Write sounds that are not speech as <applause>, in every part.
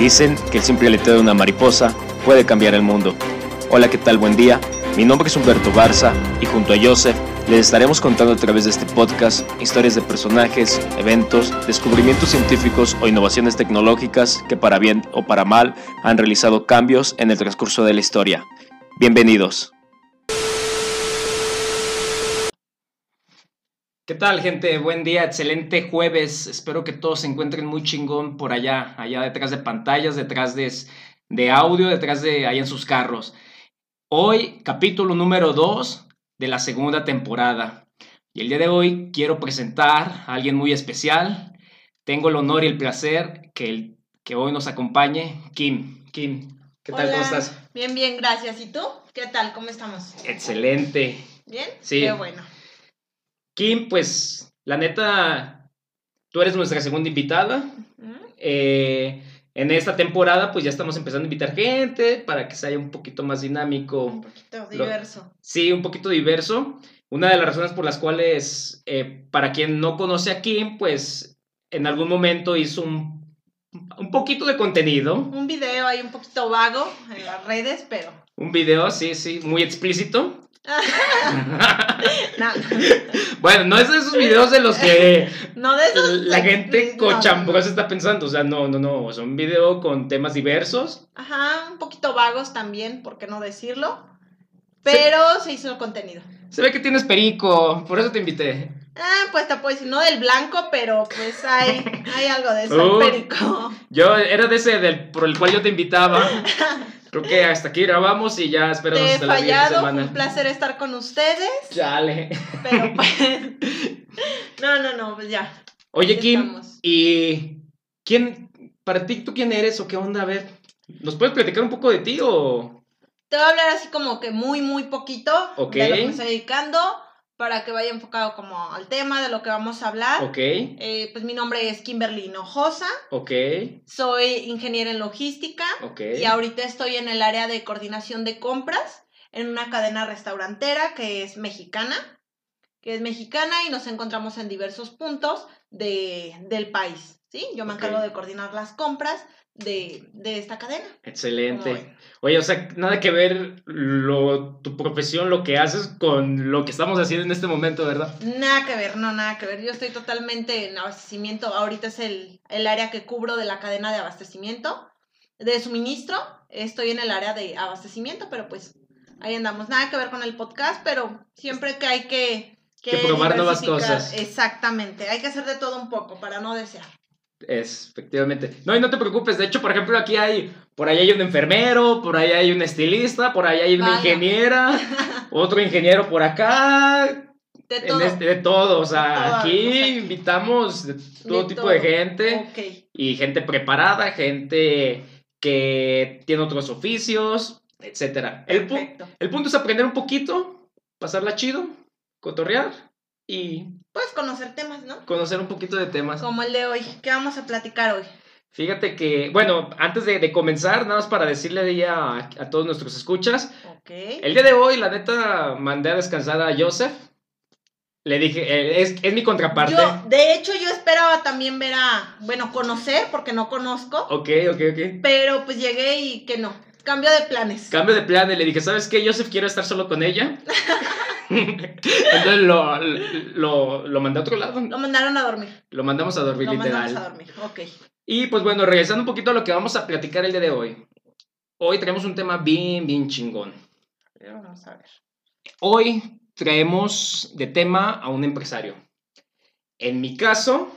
Dicen que el simple aleteo de una mariposa puede cambiar el mundo. Hola, ¿qué tal? Buen día. Mi nombre es Humberto Barza y junto a Joseph les estaremos contando a través de este podcast historias de personajes, eventos, descubrimientos científicos o innovaciones tecnológicas que para bien o para mal han realizado cambios en el transcurso de la historia. Bienvenidos. ¿Qué tal, gente? Buen día, excelente jueves. Espero que todos se encuentren muy chingón por allá, allá detrás de pantallas, detrás de, de audio, detrás de ahí en sus carros. Hoy, capítulo número 2 de la segunda temporada. Y el día de hoy quiero presentar a alguien muy especial. Tengo el honor y el placer que, que hoy nos acompañe Kim. Kim, ¿qué tal? ¿Cómo estás? Bien, bien, gracias. ¿Y tú? ¿Qué tal? ¿Cómo estamos? Excelente. ¿Bien? Sí. Qué bueno. Kim, pues, la neta, tú eres nuestra segunda invitada. Eh, en esta temporada, pues ya estamos empezando a invitar gente para que sea un poquito más dinámico. Un poquito diverso. Sí, un poquito diverso. Una de las razones por las cuales, eh, para quien no conoce a Kim, pues en algún momento hizo un, un poquito de contenido. Un video ahí un poquito vago en las redes, pero... Un video, sí, sí, muy explícito. No. <laughs> Bueno, no es de esos videos de los que <laughs> no de esos la gente no. cochambrosa está pensando. O sea, no, no, no. Son video con temas diversos. Ajá, un poquito vagos también, ¿por qué no decirlo? Pero se, hizo el contenido. Se ve que tienes perico, por eso te invité. Ah, pues te puedo decir, no del blanco, pero pues hay, <laughs> hay algo de eso, Uh. perico. Yo era de ese del, por el cual yo te invitaba. Creo que hasta aquí grabamos y ya esperamos Te hasta la siguiente fallado, fue semana. un placer estar con ustedes, Chale. pero <laughs> pues... No, no, no, pues ya. Oye, Kim, estamos. ¿y quién, para ti, tú quién eres o qué onda? A ver, ¿nos puedes platicar un poco de ti o...? Te voy a hablar así como que muy, muy poquito Ok. de lo que me estoy dedicando para que vaya enfocado como al tema de lo que vamos a hablar. Ok, Eh, pues mi nombre es Kimberly Hinojosa, ok, soy ingeniera en logística ok. y ahorita estoy en el área de coordinación de compras en una cadena restaurantera que es mexicana, que es mexicana y nos encontramos en diversos puntos de, del país, ¿sí? Yo me encargo de coordinar las compras de, de esta cadena. ¿Cómo Excelente. Oye, o sea, nada que ver lo, tu profesión, lo que haces con lo que estamos haciendo en este momento, ¿verdad? Nada que ver, no, nada que ver. Yo estoy totalmente en abastecimiento. Ahorita es el, el área que cubro de la cadena de abastecimiento, de suministro. Estoy en el área de abastecimiento, pero pues ahí andamos. Nada que ver con el podcast, pero siempre que hay que... Que probar nuevas cosas. Exactamente, hay que hacer de todo un poco para no desear. Es, efectivamente. No, y no te preocupes. De hecho, por ejemplo, aquí hay, por ahí hay un enfermero, por ahí hay un estilista, por ahí hay una Vaya. ingeniera, <laughs> otro ingeniero por acá, De en todo. este- de todo. O sea, todo, aquí o sea, invitamos de todo De tipo todo. de gente y gente preparada, gente que tiene otros oficios, etcétera. El, pu- el punto es aprender un poquito, pasarla chido, cotorrear y Conocer temas, ¿no? conocer un poquito de temas. Como el de hoy. ¿Qué vamos a platicar hoy? Fíjate que, bueno, antes de, de comenzar, nada más para decirle a, a todos nuestros escuchas, Ok. el día de hoy, la neta, mandé a descansar a Joseph. Le dije, eh, es, es mi contraparte. Yo, de hecho, yo esperaba también ver a, bueno, conocer, porque no conozco, Ok, ok, ok. pero pues llegué y que no, cambio de planes. Cambio de plan y le dije, ¿sabes qué? Joseph, quiero estar solo con ella. <laughs> Entonces lo, lo, lo mandé a otro lado. Lo mandaron a dormir. Lo mandamos a dormir Lo literal. mandamos a dormir, ok. Y pues bueno, regresando un poquito a lo que vamos a platicar el día de hoy. Hoy tenemos un tema bien, bien chingón. Vamos a ver. Hoy traemos de tema a un empresario. En mi caso,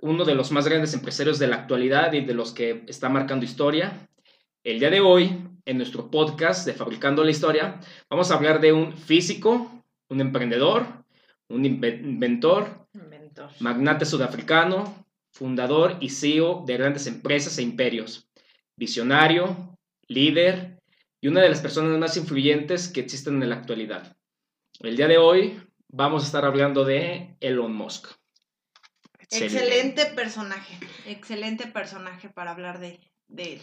uno de los más grandes empresarios de la actualidad y de los que está marcando historia. El día de hoy, en nuestro podcast de Fabricando la Historia, vamos a hablar de un físico, un emprendedor, un inve- inventor, Inventor. magnate sudafricano, fundador y CEO de grandes empresas e imperios, visionario, líder y una de las personas más influyentes que existen en la actualidad. El día de hoy vamos a estar hablando de Elon Musk. Excelente personaje. Excelente personaje para hablar de, de él.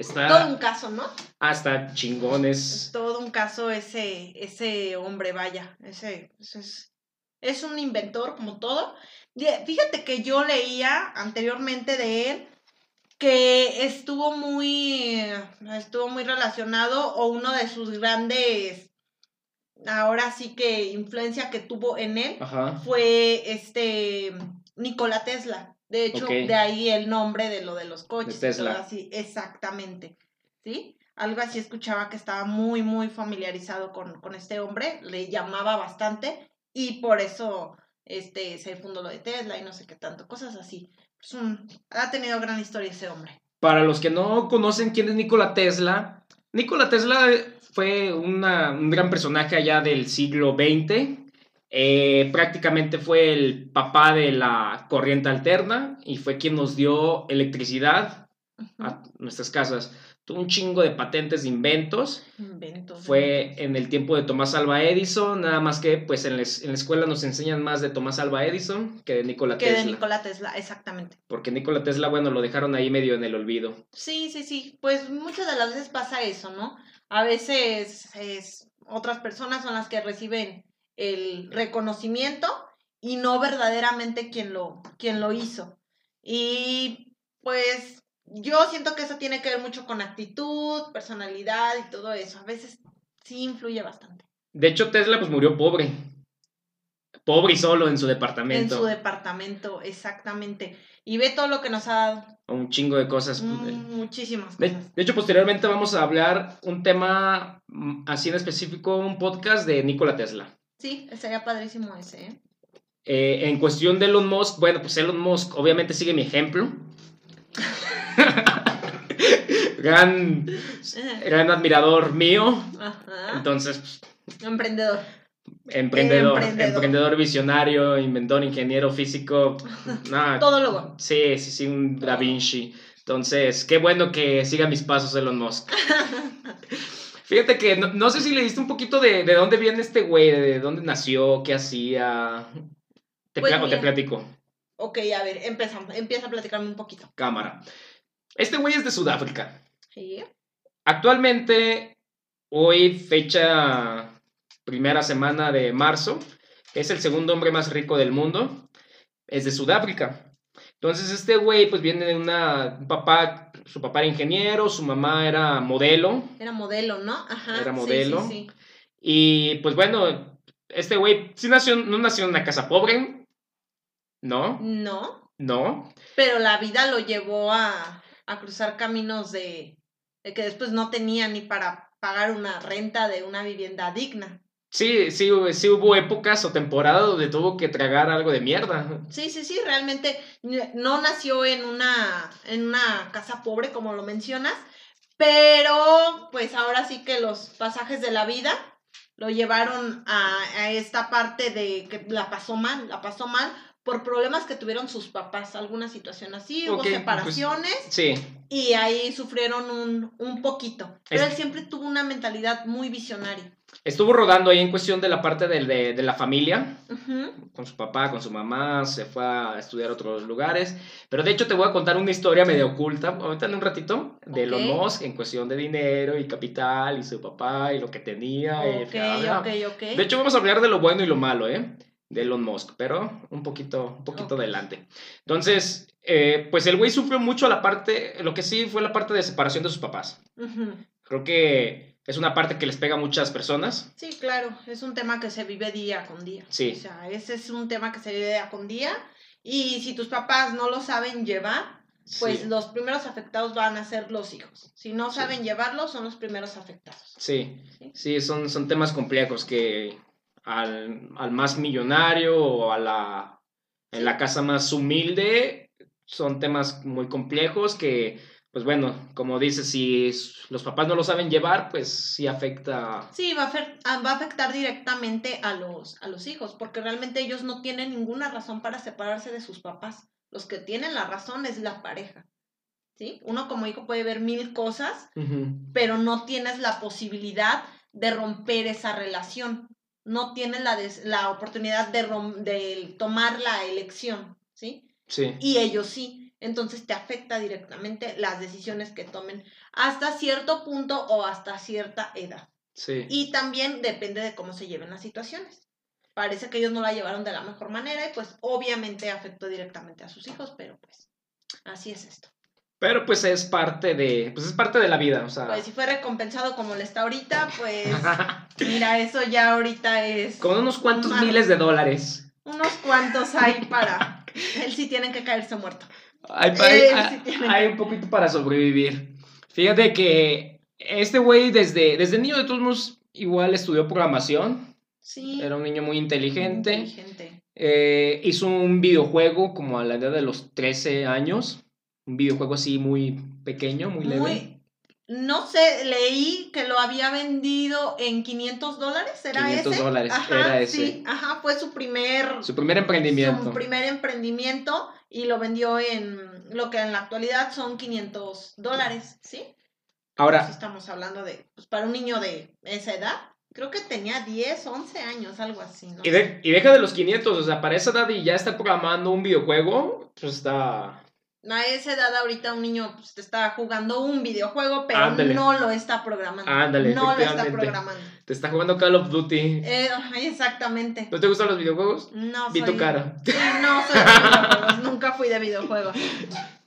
Todo Está un caso, ¿no? hasta Es chingones. todo un caso ese, ese hombre, vaya. Ese, ese es, es un inventor como todo. Die- Fíjate que yo leía anteriormente de él que estuvo muy, estuvo muy relacionado o uno de sus grandes, ahora sí que influencia que tuvo en él Ajá. fue este Nikola Tesla. De hecho, de ahí el nombre de lo de los coches. y Tesla. todo así, exactamente. ¿Sí? Algo así escuchaba que estaba muy, muy familiarizado con, con este hombre, le llamaba bastante y por eso este, se fundó lo de Tesla y no sé qué tanto, cosas así. Es un- ha tenido gran historia ese hombre. Para los que no conocen quién es Nikola Tesla, Nikola Tesla fue una- un gran personaje allá del siglo XX. Eh, prácticamente fue el papá de la corriente alterna y fue quien nos dio electricidad a nuestras casas. Tuvo un chingo de patentes de inventos. Inventos. Fue en el tiempo de Tomás Alba Edison, nada más que pues en la, es- en la escuela nos enseñan más de Tomás Alba Edison que de Nikola Que Tesla. de Nikola Tesla, exactamente. Porque Nikola Tesla, bueno, lo dejaron ahí medio en el olvido. Sí, sí, sí. Pues muchas de las veces pasa eso, ¿no? A veces es, otras personas son las que reciben el reconocimiento y no verdaderamente quien lo, quien lo hizo. Y pues yo siento que eso tiene que ver mucho con actitud, personalidad y todo eso. A veces sí influye bastante. De hecho, Tesla pues murió pobre. Pobre y solo en su En departamento. su departamento, exactamente. Y ve todo lo que nos ha dado. Un chingo de cosas. Mm, muchísimas De, cosas. de hecho, posteriormente vamos a hablar un tema mm, así en específico, un podcast de Nikola Tesla. Sí, estaría padrísimo ese, ¿eh? Eh, en cuestión de Elon Musk, bueno, pues Elon Musk obviamente sigue mi ejemplo. <laughs> gran, gran admirador mío. Ajá. Entonces, pues, Emprendedor. emprendedor, Emprendedor. emprendedor visionario, inventor, ingeniero físico. nada, Todólogo. Sí, sí, sí, un Da Vinci. Entonces, qué bueno que siga mis pasos Elon Musk. <laughs> Fíjate que no, no sé si le diste un poquito de, de dónde viene este güey, de dónde nació, qué hacía. Te, Pues te platico, Ok, a ver, empezamos. Empieza a platicarme un poquito. cámara. Este güey es de Sudáfrica. Sí. Actualmente, hoy, fecha primera semana de marzo, es el segundo hombre más rico del mundo. Es de Sudáfrica. Entonces, este güey, pues viene de una. Un papá, su papá era ingeniero, su mamá era modelo. Era modelo, ¿no? Ajá. Era sí, modelo. Sí, sí, Y pues bueno, este güey sí nació, no nació en una casa pobre. No, No, no. pero la vida lo llevó a, a cruzar caminos de, de que después no tenía ni para pagar una renta de una vivienda digna. Sí, sí, hubo- sí hubo épocas o temporadas donde tuvo que tragar algo de mierda. Sí, sí, sí, realmente no nació en una, en una casa pobre, como lo mencionas, pero pues ahora sí que los pasajes de la vida lo llevaron a, a esta parte de que la pasó mal, la pasó mal por problemas que tuvieron sus papás, alguna situación así, hubo pues, separaciones Sí, y ahí sufrieron un, un poquito. Pero Es- él siempre tuvo una mentalidad muy visionaria. Estuvo rodando ahí en cuestión de la parte del- de, de la familia, Ujú. con su papá, con su mamá, se fue a estudiar a otros lugares. Pero de hecho te voy a contar una historia medio oculta, ahorita en un ratito, de Elon Ok. Musk en cuestión de dinero y capital y su papá y lo que tenía. y. De hecho, vamos a hablar de lo bueno y lo malo, ¿eh? De Elon Musk, pero un poquito, un poquito adelante. Entonces, eh, pues el güey sufrió mucho la parte, lo que sí fue la parte de separación de sus papás. Ujú. Creo que es una parte que les pega a muchas personas. Sí, claro, es un tema que se vive día con día. Sí. O sea, ese es un tema que se vive día con día. Y si tus papás no lo saben llevar, pues sí, los primeros afectados van a ser los hijos. Si no Sí. saben llevarlo, son los primeros afectados. sí, Sí. sí, son, son temas complejos que al, al más millonario o a la, en la casa más humilde son temas muy complejos que, pues bueno, como dices, si los papás no lo saben llevar, pues sí afecta Sí, va a, ah, va a afectar directamente a los, a los hijos, porque realmente ellos no tienen ninguna razón para separarse de sus papás. Los que tienen la razón es la pareja. ¿Sí? Uno como hijo puede ver mil cosas, pero no tienes la posibilidad de romper esa relación. No tienes la, des- la oportunidad de, rom- de tomar la elección, ¿sí? Sí, Y ellos sí. Entonces te afecta directamente las decisiones que tomen hasta cierto punto o hasta cierta edad. sí. Y también depende de cómo se lleven las situaciones. Parece que ellos no la llevaron de la mejor manera y pues obviamente afectó directamente a sus hijos, pero pues así es esto. Pero pues es parte de, pues es parte de la vida, o sea. Pues si fue recompensado como le está ahorita, pues <laughs> mira, eso ya ahorita es... Con unos cuantos miles de dólares. Unos cuantos hay para... <laughs> Él sí tiene que caerse muerto. Hay, un poquito para sobrevivir. Fíjate que este güey desde, desde niño de todos modos igual estudió programación. Sí. Era un niño muy inteligente. Inteligente. Eh, hizo un videojuego como a la edad de los 13 años. Un videojuego así muy pequeño, muy leve. No sé, leí que lo había vendido en 500 dólares, ¿era 500 ese? dólares, Ajá, era ese. Sí, ajá, fue su primer... Su primer emprendimiento. Su primer emprendimiento y lo vendió en lo que en la actualidad son 500 dólares, ¿sí? Ahora, Si estamos hablando de, pues para un niño de esa edad, creo que tenía 10, 11 años, algo así, ¿no? y, de- y deja de los 500, o sea, para esa edad y ya estar programando un videojuego, pues está... A esa edad ahorita un niño pues, te está jugando un videojuego, pero Ándale. no lo está programando. Ándale, no lo está programando. Te está jugando Call of Duty. Eh, exactamente. ¿No te gustan los videojuegos? No Vi soy... tu cara. Sí, no soy de videojuegos, <laughs> nunca fui de videojuegos.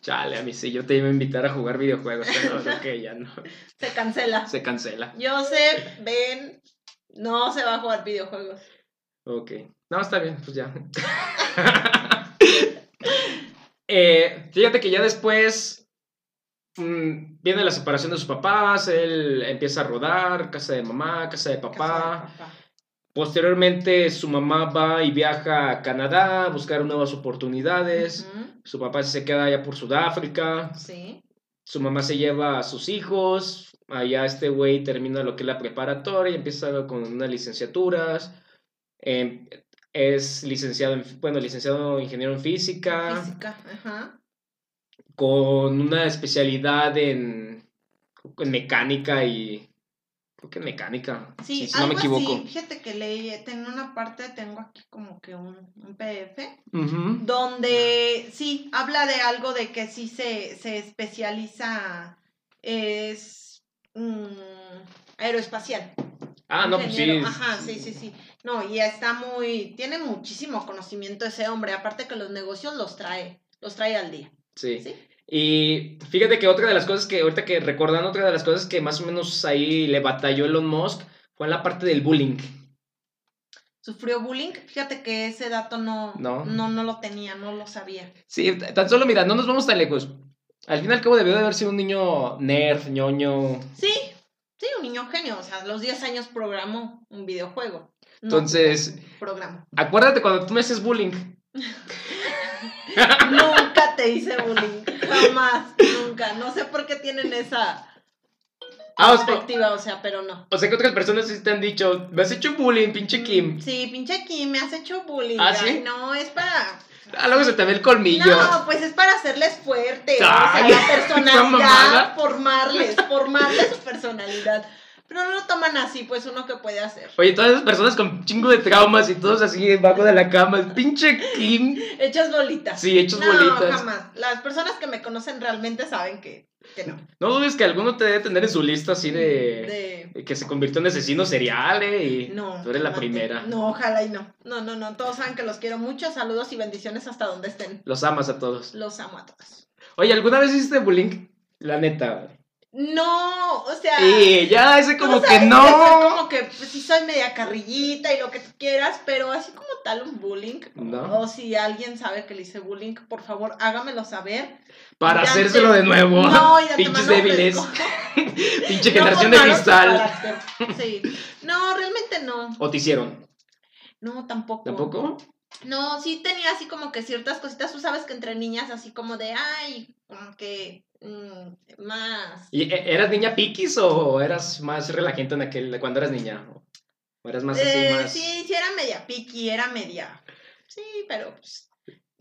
Chale, a mí sí, yo te iba a invitar a jugar videojuegos, pero creo que ya no. <laughs> Se cancela. Se cancela. Joseph, ven, no se va a jugar videojuegos. Ok. No, está bien, pues ya. <laughs> Eh, fíjate que ya después mm, viene la separación de sus papás, él empieza a rodar, casa de mamá, casa de papá. Casa de papá. Posteriormente su mamá va y viaja a Canadá a buscar nuevas oportunidades. Su papá se queda allá por Sudáfrica. Sí. Su mamá se lleva a sus hijos. Allá este güey termina lo que es la preparatoria y empieza con unas licenciaturas. Em, es licenciado, en, bueno, licenciado ingeniero en física, Física, ajá. con una especialidad en, en mecánica y... Creo que en mecánica, Sí, si, si no me algo equivoco. así. Fíjate que leí, en una parte tengo aquí como que un, un PDF, Ujú. donde sí, habla de algo de que sí se, se especializa, es aeroespacial. Ah, no, pues sí. Ajá, sí, sí, sí. No, y está muy, tiene muchísimo conocimiento ese hombre, aparte que los negocios los trae, los trae al día. Sí. ¿Sí? Y fíjate que otra de las cosas que, ahorita que recordando, otra de las cosas que más o menos ahí le batalló Elon Musk fue en la parte del bullying. Sufrió bullying, fíjate que ese dato no, No. no, no lo tenía, no lo sabía. Sí, tan solo mira, no nos vamos tan lejos. Al fin y al cabo debió de haber sido un niño nerd, ñoño. Sí, sí, un niño genio, o sea, a los 10 años programó un videojuego. No, Entonces, programó. acuérdate cuando tú me haces bullying. <laughs> Nunca te hice bullying, jamás, nunca. No sé por qué tienen esa Ah, perspectiva, o sea, pero no. o sea que otras personas sí te han dicho, me has hecho bullying, pinche Kim. Sí, pinche Kim, me has hecho bullying. ¿Ah, Ay, no, es para... Ah, luego se te ve el colmillo. No, pues es para hacerles fuerte, Ay, o sea, la <laughs> personalidad, formarles, formarles su personalidad. No lo toman así, pues uno que puede hacer. Oye, todas esas personas con chingo de traumas y todos así debajo de la cama. Pinche Kim. Hechas bolitas. Sí, hechos no, bolitas. jamás. Las personas que me conocen realmente saben que, que no. No dudes que alguno te debe tener en su lista así de, De- que se convirtió en asesino serial, ¿eh? Y No. tú eres la primera. No, ojalá y no. No, no, no. Todos saben que los quiero mucho. Saludos y bendiciones hasta donde estén. Los amas a todos. Los amo a todos. Oye, ¿alguna vez hiciste bullying? La neta. No, o sea. Y ya, ese como que <laughs> no. soy como que pues, sí soy media carrillita y lo que tú quieras, pero así como tal un bullying. No. O si alguien sabe que le hice bullying, por favor, hágamelo saber. Para Y hacérselo de nuevo. No, y de <laughs> Pinches débiles. ofrezco. <laughs> Pinche No generación de cristal. Sí. No, realmente no. ¿O te hicieron? No, tampoco. ¿Tampoco? No, sí tenía así como que ciertas cositas. Tú sabes que entre niñas, así como de, ay, como que mm, más. ¿Y e- eras niña piquis o eras más relajante en aquel cuando eras niña? ¿O eras más así, Eh, más...? Sí, sí, era media piqui, era media. Sí, pero pues.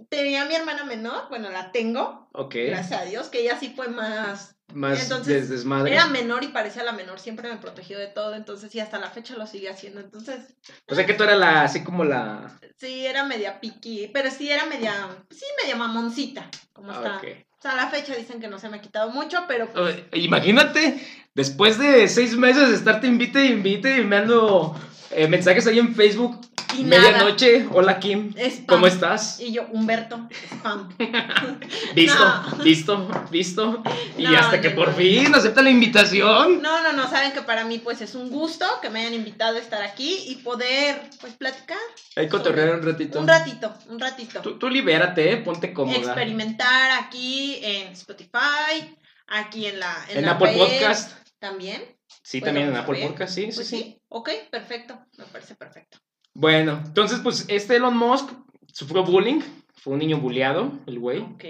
Tenía a mi hermana menor, bueno, la tengo, Ok. gracias a Dios, que ella sí fue más. Más Entonces, des- desmadre. Era menor y parecía la menor, siempre me protegió de todo, entonces, y hasta la fecha lo sigue haciendo. Entonces, O sea que tú eras la, así como la... sí, era media piqui, pero sí era media. Sí, media mamoncita, como está. Ah, Ok. O sea, a la fecha dicen que no se me ha quitado mucho, pero pues, Imagínate, después de seis meses de estarte invite invite y me ando eh, mensajes ahí en Facebook. Y. Medianoche, hola Kim, Spam. ¿cómo estás? Y yo, Humberto, spam. <laughs> ¿Visto? No. ¿Visto? ¿Visto? Y No, hasta no, que por no. fin acepta la invitación. No, no, no, saben que para mí pues es un gusto que me hayan invitado a estar aquí y poder pues platicar Hay cotorrear un ratito. un ratito, un ratito. Tú, tú libérate, ¿eh? ponte cómoda. Experimentar aquí en Spotify, aquí en la En la Apple red Podcast. también. Sí, Pues también en Apple ver. Podcast, sí, sí, Pues sí. sí, ok, perfecto, me parece perfecto. Bueno, entonces, pues, este Elon Musk sufrió bullying. Fue un niño bulleado, el güey. Ok,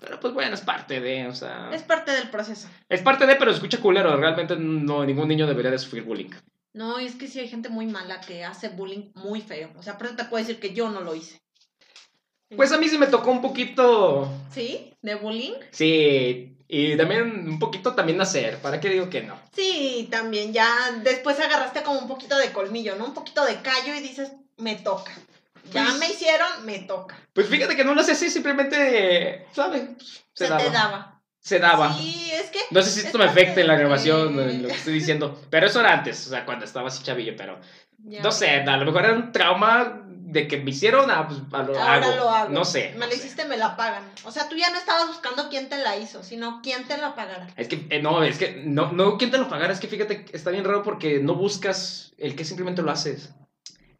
Pero, pues, bueno, es parte de, o sea... es parte del proceso. Es parte de, pero escucha culero. Realmente no, ningún niño debería de sufrir bullying. No, y es que sí hay gente muy mala que hace bullying muy feo. O sea, por eso te puedo decir que yo no lo hice. Pues a mí sí me tocó un poquito... ¿Sí? ¿De bullying? Sí, y también un poquito también hacer. ¿Para qué digo que no? Sí, también ya después agarraste como un poquito de colmillo, ¿no? Un poquito de callo y dices, me toca. Ya Pues- me hicieron, me toca. Pues fíjate que no lo hacía así, simplemente, ¿sabes? Se, Se, daba. te daba. Se daba. Sí, es que... No sé si es esto me afecta en la grabación, en lo que estoy diciendo. Pero eso era antes, o sea, cuando estaba así chavillo, pero... Ya. No sé, a lo mejor era un trauma de que me hicieron, ah, pues a lo Ahora hago. lo hago. No sé. Me no lo sé. hiciste, me la pagan. O sea, tú ya no estabas buscando quién te la hizo, sino quién te la pagará. Es que, eh, no, es que, no, no, ¿quién te lo pagará? Es que fíjate, está bien raro porque no buscas el que simplemente lo haces.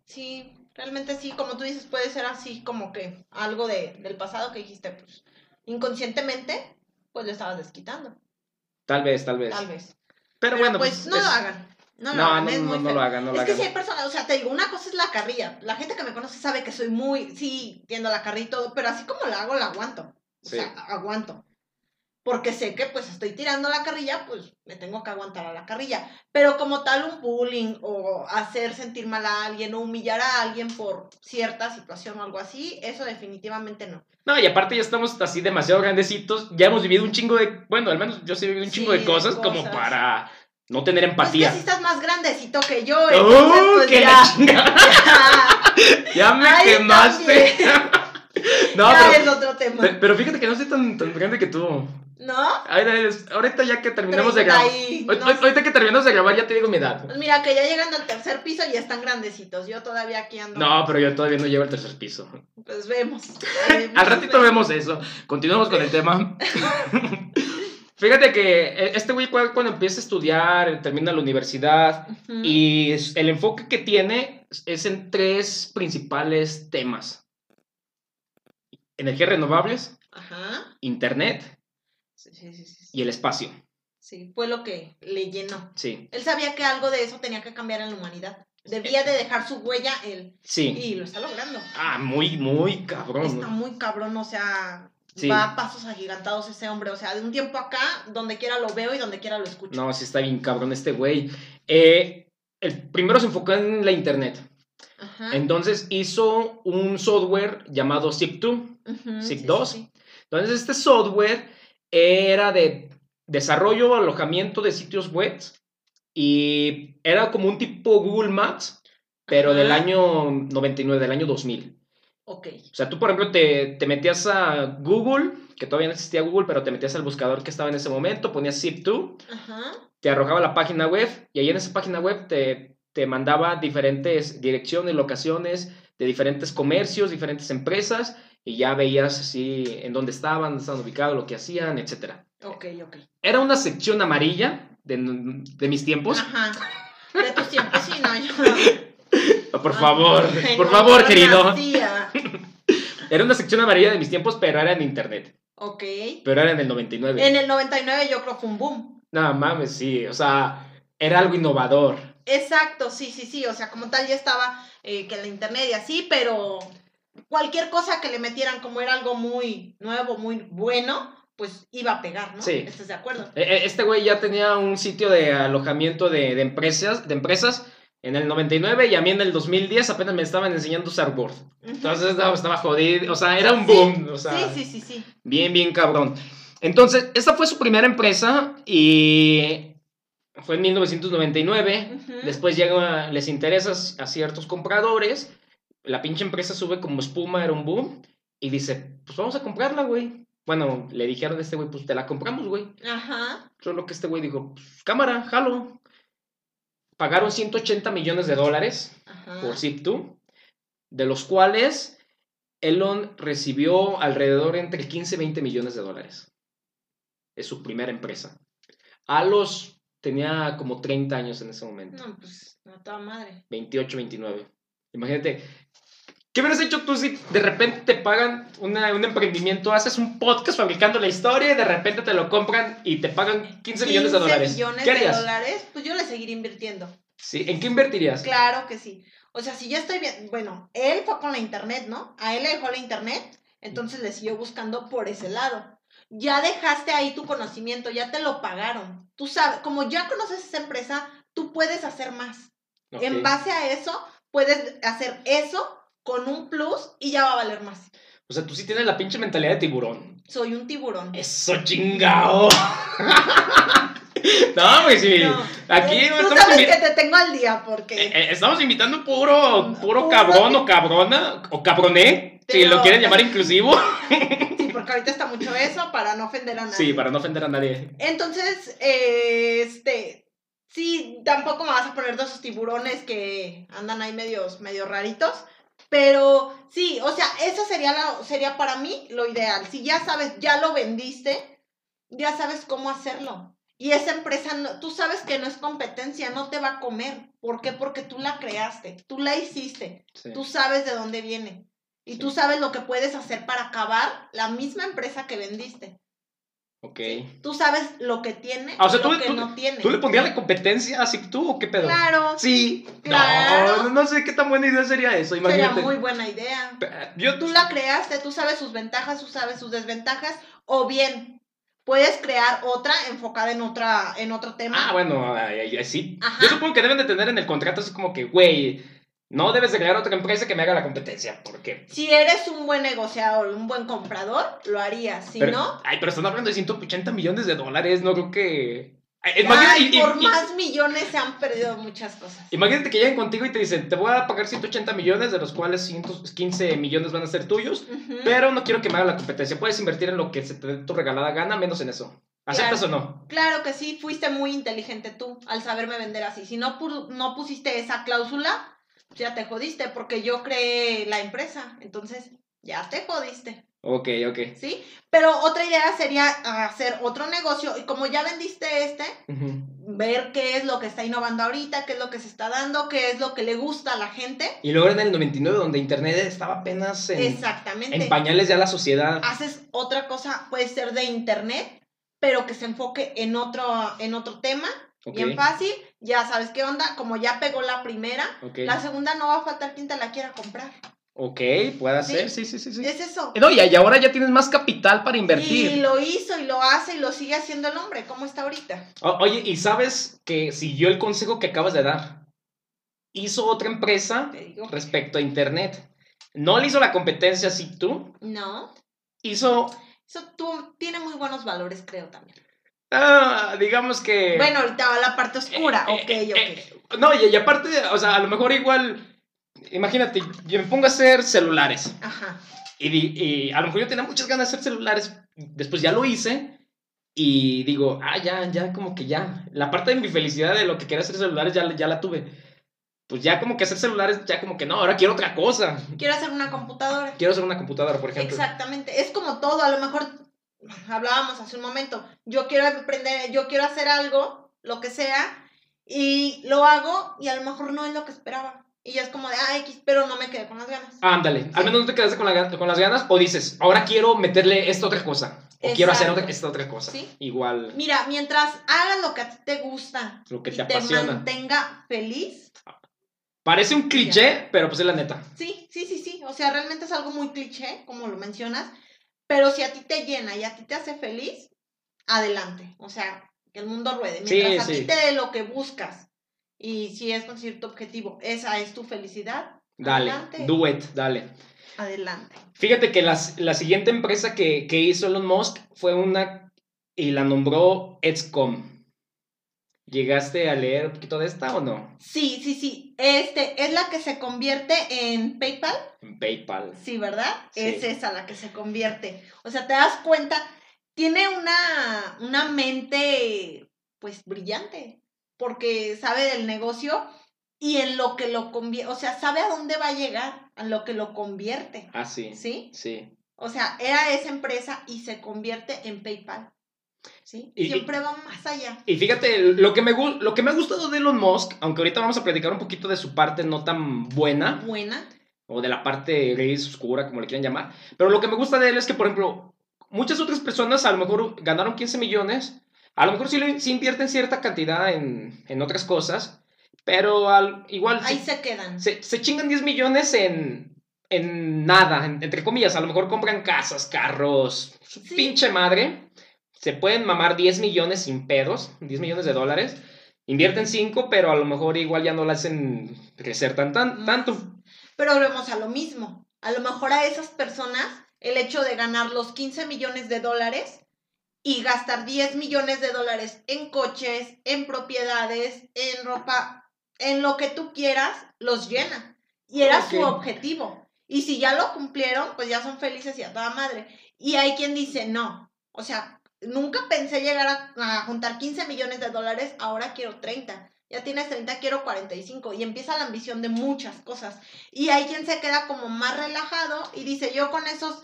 Sí, realmente sí, como tú dices, puede ser así como que algo de, del pasado que dijiste, pues inconscientemente, pues lo estabas desquitando, Tal vez, tal vez. tal vez. Pero, Pero, bueno, pues, no es- lo hagan. No, No, hagan, no, no, no feo. lo hagan, no lo es que hagan. si hay personas, o sea, te digo, una cosa es la carrilla. La gente que me conoce sabe que soy muy, sí, tiendo la carrilla y todo, pero así como la hago, la aguanto. O Sí. sea, aguanto. Porque sé que pues estoy tirando la carrilla, pues me tengo que aguantar a la carrilla. Pero como tal un bullying o hacer sentir mal a alguien o humillar a alguien por cierta situación o algo así, eso definitivamente no. No, y aparte ya estamos así demasiado grandecitos. Ya hemos vivido un chingo de. Bueno, al menos yo sí he vivido un chingo Sí, de de cosas, como cosas. para no tener empatía. que si estás más grandecito que yo, ¡Oh, entonces pues que ya. la chingada! <laughs> ya me Ahí quemaste. <laughs> no, ya pero, es otro tema. pe- pero fíjate que no soy tan, tan grande que tú. ¿No? Es- Ahorita ya que terminemos de grabar. Ahorita- no sé. Ahorita que terminemos de grabar ya te digo mi edad. Pues mira, que ya llegando al tercer piso ya están grandecitos. Yo todavía aquí ando. No, pero yo todavía no llego al tercer piso. Pues vemos. Vemos, <laughs> Al ratito vemos eso. Continuamos con el tema. Fíjate que eh, este güey cu- cuando empieza a estudiar, termina la universidad y el enfoque que tiene es en tres principales temas. Energías renovables, Ajá. internet Sí, sí, sí, sí. y el espacio. Sí, fue lo que le llenó. Sí, Él sabía que algo de eso tenía que cambiar en la humanidad. Debía de dejar su huella él. sí. Y lo está logrando. Ah, muy, muy cabrón. Está muy cabrón, o sea, Sí. va a pasos agigantados ese hombre. O sea, de un tiempo acá, donde quiera lo veo y donde quiera lo escucho. No, sí está bien cabrón este güey. Eh, el primero se enfocó en la internet. Ajá. Entonces hizo un software llamado Zip2. Ujú, SIG sí, 2. sí, sí. Entonces este software era de desarrollo, alojamiento de sitios web y era como un tipo Google Maps, pero Ajá. del año 99, del año 2000. Ok. O sea, tú por ejemplo te, te metías a Google, que todavía no existía Google, pero te metías al buscador que estaba en ese momento, ponías Zip2, Ajá. te arrojaba la página web y ahí en esa página web te, te mandaba diferentes direcciones, locaciones de diferentes comercios, diferentes empresas y ya veías así en dónde estaban, dónde estaban ubicados, lo que hacían, etc. Ok, ok. Era una sección amarilla de, de mis tiempos. Ajá. De tus tiempos, sí, no, yo. Por favor, Ay, por no, favor, querido. nacía. Era una sección amarilla de mis tiempos, pero era en internet. Ok. Pero era en el 99. En el 99 yo creo que fue un boom. No mames, sí. O sea, era algo innovador. Exacto, sí, sí, sí. O sea, como tal ya estaba eh, que la internet y así, pero cualquier cosa que le metieran como era algo muy nuevo, muy bueno, pues iba a pegar, ¿no? Sí. ¿Estás de acuerdo? E- e- Este güey ya tenía un sitio de alojamiento de, de empresas, de empresas en el 99 y a mí en el 2010 apenas me estaban enseñando a usar Word. Ujú. Entonces estaba, estaba jodido, o sea, era un boom, o sea, sí, sí, sí, sí. bien, bien cabrón. Entonces, esta fue su primera empresa y fue en 1999. Ujú. Después llega, les interesa a ciertos compradores, la pinche empresa sube como espuma, era un boom, y dice, pues vamos a comprarla, güey. Bueno, le dijeron a este güey, pues te la compramos, güey. Ajá. Solo que este güey dijo, pues, cámara, jalo. Pagaron 180 millones de dólares Ajá. por Zip2. de los cuales Elon recibió alrededor entre 15 y 20 millones de dólares. Es su primera empresa. A los tenía como 30 años en ese momento. No, pues, a toda madre. 28, 29. Imagínate, ¿qué hubieras hecho tú si de repente te pagan una- un emprendimiento, haces un podcast fabricando la historia y de repente te lo compran y te pagan 15 millones de 15 dólares? millones ¿Qué de dólares, pues yo le seguiría invirtiendo. Sí, ¿En qué invertirías? Claro que sí. O sea, si ya estoy bien, bueno, él fue con la internet, ¿no? A él le dejó la internet, entonces le siguió buscando por ese lado. Ya dejaste ahí tu conocimiento, ya te lo pagaron. Tú sabes, como ya conoces esa empresa, tú puedes hacer más. En base a eso, puedes hacer eso con un plus y ya va a valer más. O sea, tú sí tienes la pinche mentalidad de tiburón. Soy un tiburón. Eso chingao. <laughs> no, pues sí. No. Aquí Eh, Tú estamos, sabes que te tengo al día porque... eh, eh, estamos invitando puro, puro Puro- cabrón o cabrona o cabroné, si lo quieren llamar inclusivo. <laughs> Sí, porque ahorita está mucho eso para no ofender a nadie. Sí, para no ofender a nadie. Entonces, eh, este, sí, tampoco me vas a poner de esos tiburones que andan ahí medios, medio raritos, pero sí, o sea, eso sería, la, sería para mí lo ideal. Si ya sabes, ya lo vendiste, ya sabes cómo hacerlo. Y esa empresa, no- tú sabes que no es competencia, no te va a comer. ¿Por qué? Porque tú la creaste, tú la hiciste, Sí. tú sabes de dónde viene. Y tú sabes lo que puedes hacer para acabar la misma empresa que vendiste. Ok. Tú sabes lo que tiene Ah, o sea, lo tú- que tú- no tiene. ¿Tú le pondrías la competencia así tú o qué pedo? Claro, Sí. Claro. No, no sé qué tan buena idea sería eso, sería imagínate. muy buena idea. Yo Tú la creaste, tú sabes sus ventajas, tú sabes sus desventajas, o bien puedes crear otra enfocada en otra en otro tema. Ah, bueno, sí. Ajá. Yo supongo que deben de tener en el contrato así como que, güey, no debes de crear otra empresa que me haga la competencia, porque... Si eres un buen negociador, un buen comprador, lo harías. Si pero- no, Ay, pero están hablando de 180 millones de dólares, no creo que... Ay, y- por y- más millones se han perdido muchas cosas. Imagínate que lleguen contigo y te dicen, te voy a pagar 180 millones, de los cuales 115 millones van a ser tuyos, pero no quiero que me haga la competencia. Puedes invertir en lo que se te dé tu regalada gana, menos en eso. ¿Aceptas Claro. o no? Claro que sí, fuiste muy inteligente tú al saberme vender así. Si no, no pusiste esa cláusula, ya te jodiste porque yo creé la empresa. Entonces, ya te jodiste, Ok, ok. ¿sí? Pero otra idea sería hacer otro negocio y como ya vendiste este, ver qué es lo que está innovando ahorita, qué es lo que se está dando, qué es lo que le gusta a la gente. Y luego en el 99, donde Internet estaba apenas en, Exactamente. en pañales ya la sociedad. Haces otra cosa, puede ser de internet, pero que se enfoque en otro, en otro tema. Bien fácil, ya sabes qué onda, como ya pegó la primera, la segunda no va a faltar quien te la quiera comprar. Ok, puede ¿Sí? ser, sí, sí, sí. sí. Es eso. No, y, y ahora ya tienes más capital para Y invertir. lo hizo y lo hace y lo sigue haciendo el hombre, como está ahorita. O- oye, ¿y sabes que siguió el consejo que acabas de dar? Hizo otra empresa respecto a Internet. No le hizo la competencia así tú. No, Hizo, eso tú, tiene muy buenos valores, creo también. Ah, digamos que... Bueno, ahorita va la parte oscura, Eh, ok, eh, ok. eh, No, y, y aparte, o sea, a lo mejor igual... Imagínate, yo me pongo a hacer celulares. Ajá. Y, y a lo mejor yo tenía muchas ganas de hacer celulares. Después ya lo hice. Y digo, ah, ya, ya, como que ya. La parte de mi felicidad de lo que quería hacer celulares ya, ya la tuve. Pues ya como que hacer celulares, ya como que no, ahora quiero otra cosa. Quiero hacer una computadora. Quiero hacer una computadora, por ejemplo. Exactamente, es como todo, a lo mejor hablábamos hace un momento, yo quiero aprender, yo quiero hacer algo, lo que sea, y lo hago y a lo mejor no es lo que esperaba. Y ya es como de, ah, X, pero no me quedé con las ganas. Ándale, al menos no te quedaste con, la con las ganas o dices, ahora quiero meterle esta otra cosa. O quiero hacer Exacto. otra, esta otra cosa. Sí. Igual, Mira, mientras hagas lo que a ti te gusta lo que y te te apasiona. mantenga feliz, Parece un cliché, pero pues es la neta. sí, sí, sí, sí, o sea, realmente es algo muy cliché, como lo mencionas, pero si a ti te llena y a ti te hace feliz, adelante, o sea, que el mundo ruede. Sí, Mientras a sí. ti te dé lo que buscas y si es conseguir tu objetivo, esa es tu felicidad, Dale, Adelante. do it, dale. adelante. Fíjate que las- la siguiente empresa que, que hizo Elon Musk fue una y la nombró Etscom. ¿Llegaste a leer un poquito de esta o no? Sí, sí, sí, este es la que se convierte en PayPal. En PayPal. Sí, ¿verdad? Sí. Es esa la que se convierte. O sea, te das cuenta, tiene una, una mente, pues, brillante, porque sabe del negocio y en lo que lo convierte, o sea, sabe a dónde va a llegar, a lo que lo convierte. Ah, sí. ¿Sí? Sí. O sea, era esa empresa y se convierte en PayPal. ¿Sí? Y- Siempre va más allá. Y fíjate, lo que, me, lo que me ha gustado de Elon Musk, aunque ahorita vamos a platicar un poquito de su parte no tan buena, Buena. o de la parte gris, oscura, como le quieran llamar, pero lo que me gusta de él es que, por ejemplo, muchas otras personas a lo mejor ganaron 15 millones, a lo mejor sí, sí invierten cierta cantidad en, en otras cosas, pero al, igual Ahí se, se quedan. se, se chingan 10 millones en, en nada, en- entre comillas, a lo mejor compran casas, carros, su Sí. pinche madre, se pueden mamar 10 millones sin pedos, 10 millones de dólares, invierten 5, pero a lo mejor igual ya no la hacen crecer tan, tan, tanto. Pero volvemos a lo mismo. A lo mejor a esas personas, el hecho de ganar los 15 millones de dólares y gastar 10 millones de dólares en coches, en propiedades, en ropa, en lo que tú quieras, los llena. Y era su objetivo. Y si ya lo cumplieron, pues ya son felices y a toda madre. Y hay quien dice, no. O sea, nunca pensé llegar a, juntar 15 millones de dólares, ahora quiero 30. Ya tienes 30, quiero 45. Y empieza la ambición de muchas cosas. Y hay quien se queda como más relajado y dice, yo con esos